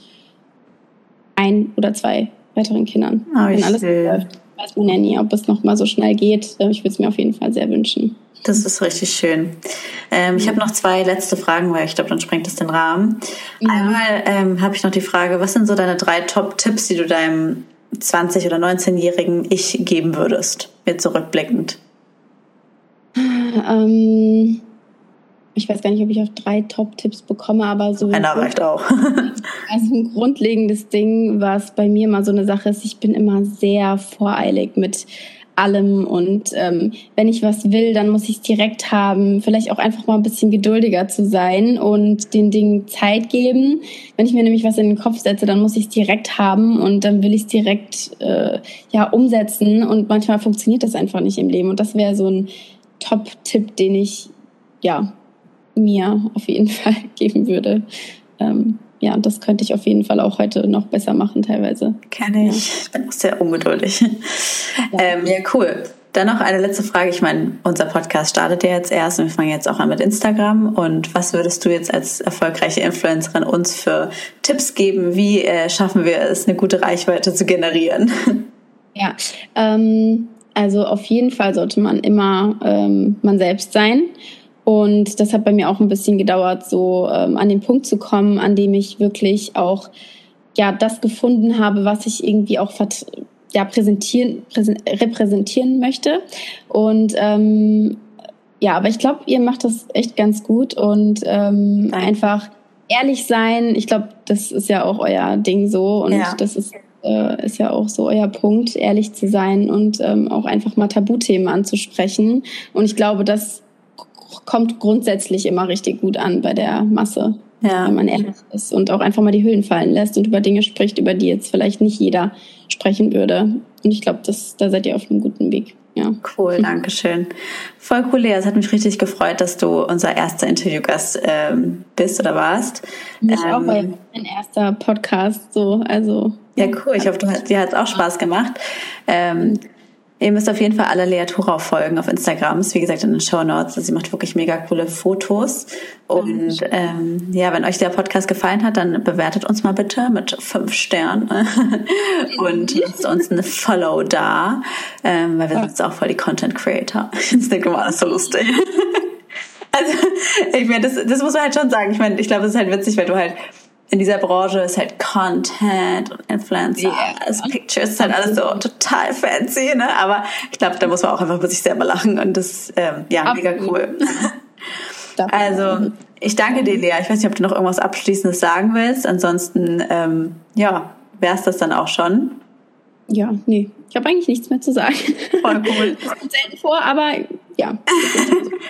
ein oder zwei weiteren Kindern. Oh, Wenn alles läuft, weiß man ja nie, ob es noch mal so schnell geht. Ich würde es mir auf jeden Fall sehr wünschen. Das ist richtig schön. Ähm, ich habe noch zwei letzte Fragen, weil ich glaube, dann sprengt es den Rahmen. Ja. Einmal ähm, habe ich noch die Frage, was sind so deine drei Top-Tipps, die du deinem 20- oder 19-jährigen Ich geben würdest, jetzt zurückblickend? Ähm, ich weiß gar nicht, ob ich auf drei Top-Tipps bekomme, aber so. Einer reicht auch. <laughs> also ein grundlegendes Ding, was bei mir mal so eine Sache ist, ich bin immer sehr voreilig mit allem und ähm, wenn ich was will, dann muss ich es direkt haben. Vielleicht auch einfach mal ein bisschen geduldiger zu sein und den Dingen Zeit geben. Wenn ich mir nämlich was in den Kopf setze, dann muss ich es direkt haben und dann will ich es direkt äh, ja umsetzen und manchmal funktioniert das einfach nicht im Leben und das wäre so ein Top-Tipp, den ich ja mir auf jeden <laughs> Fall geben würde. Ähm, ja, das könnte ich auf jeden Fall auch heute noch besser machen teilweise. Kenne ich. Ich bin auch sehr ungeduldig. Ja, ähm, ja cool. Dann noch eine letzte Frage. Ich meine, unser Podcast startet ja jetzt erst und wir fangen jetzt auch an mit Instagram. Und was würdest du jetzt als erfolgreiche Influencerin uns für Tipps geben? Wie äh, schaffen wir es, eine gute Reichweite zu generieren? <laughs> Ja, ähm, also auf jeden Fall sollte man immer ähm, man selbst sein und das hat bei mir auch ein bisschen gedauert, so ähm, an den Punkt zu kommen, an dem ich wirklich auch ja das gefunden habe, was ich irgendwie auch ja, präsentieren, präsent, repräsentieren möchte. Und ähm, ja, aber ich glaube, ihr macht das echt ganz gut und ähm, einfach ehrlich sein. Ich glaube, das ist ja auch euer Ding so und ja. das ist äh, ist ja auch so euer Punkt, ehrlich zu sein und ähm, auch einfach mal Tabuthemen anzusprechen. Und ich glaube, das kommt grundsätzlich immer richtig gut an bei der Masse. Ja. Wenn man ehrlich ist und auch einfach mal die Hüllen fallen lässt und über Dinge spricht, über die jetzt vielleicht nicht jeder sprechen würde. Und ich glaube, da seid ihr auf einem guten Weg. Ja. Cool, <laughs> danke schön. Voll cool, Lea. Es hat mich richtig gefreut, dass du unser erster Interviewgast ähm, bist oder warst. Mich ähm, auch, weil mein erster Podcast so, also. Ja, cool. Ich hoffe, du, dir hat es auch Spaß gemacht. Ähm, Ihr müsst auf jeden Fall alle Lea Thurau folgen auf Instagram. Wie gesagt, in den Show Notes. Sie macht wirklich mega coole Fotos. Und ähm, ja, wenn euch der Podcast gefallen hat, dann bewertet uns mal bitte mit fünf Sternen <laughs> und lasst uns eine Follow da, ähm, weil wir sind jetzt auch voll die Content Creator. <laughs> Ich denke mal, das ist so lustig. <laughs> Also, ich meine, das, das muss man halt schon sagen. Ich meine, ich glaube, es ist halt witzig, weil du halt in dieser Branche ist halt Content und Influencer, yeah. Pictures, ist halt alles so total fancy, ne? Aber ich glaube, da muss man auch einfach über sich selber lachen und das, ähm, ja, mega cool. <laughs> <laughs> also, ich danke dir, Lea. Ich weiß nicht, ob du noch irgendwas Abschließendes sagen willst. Ansonsten, ähm, ja, wär's das dann auch schon. Ja, nee, ich habe eigentlich nichts mehr zu sagen. Voll cool. <laughs> Das kommt selten vor, aber ja.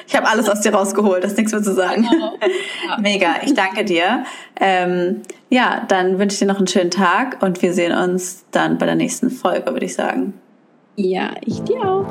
ich habe alles aus dir rausgeholt, das ist nichts mehr zu sagen. Genau. <laughs> Ja. Mega, ich danke dir. Ähm, ja, dann wünsche ich dir noch einen schönen Tag und wir sehen uns dann bei der nächsten Folge, würde ich sagen. Ja, ich dir auch.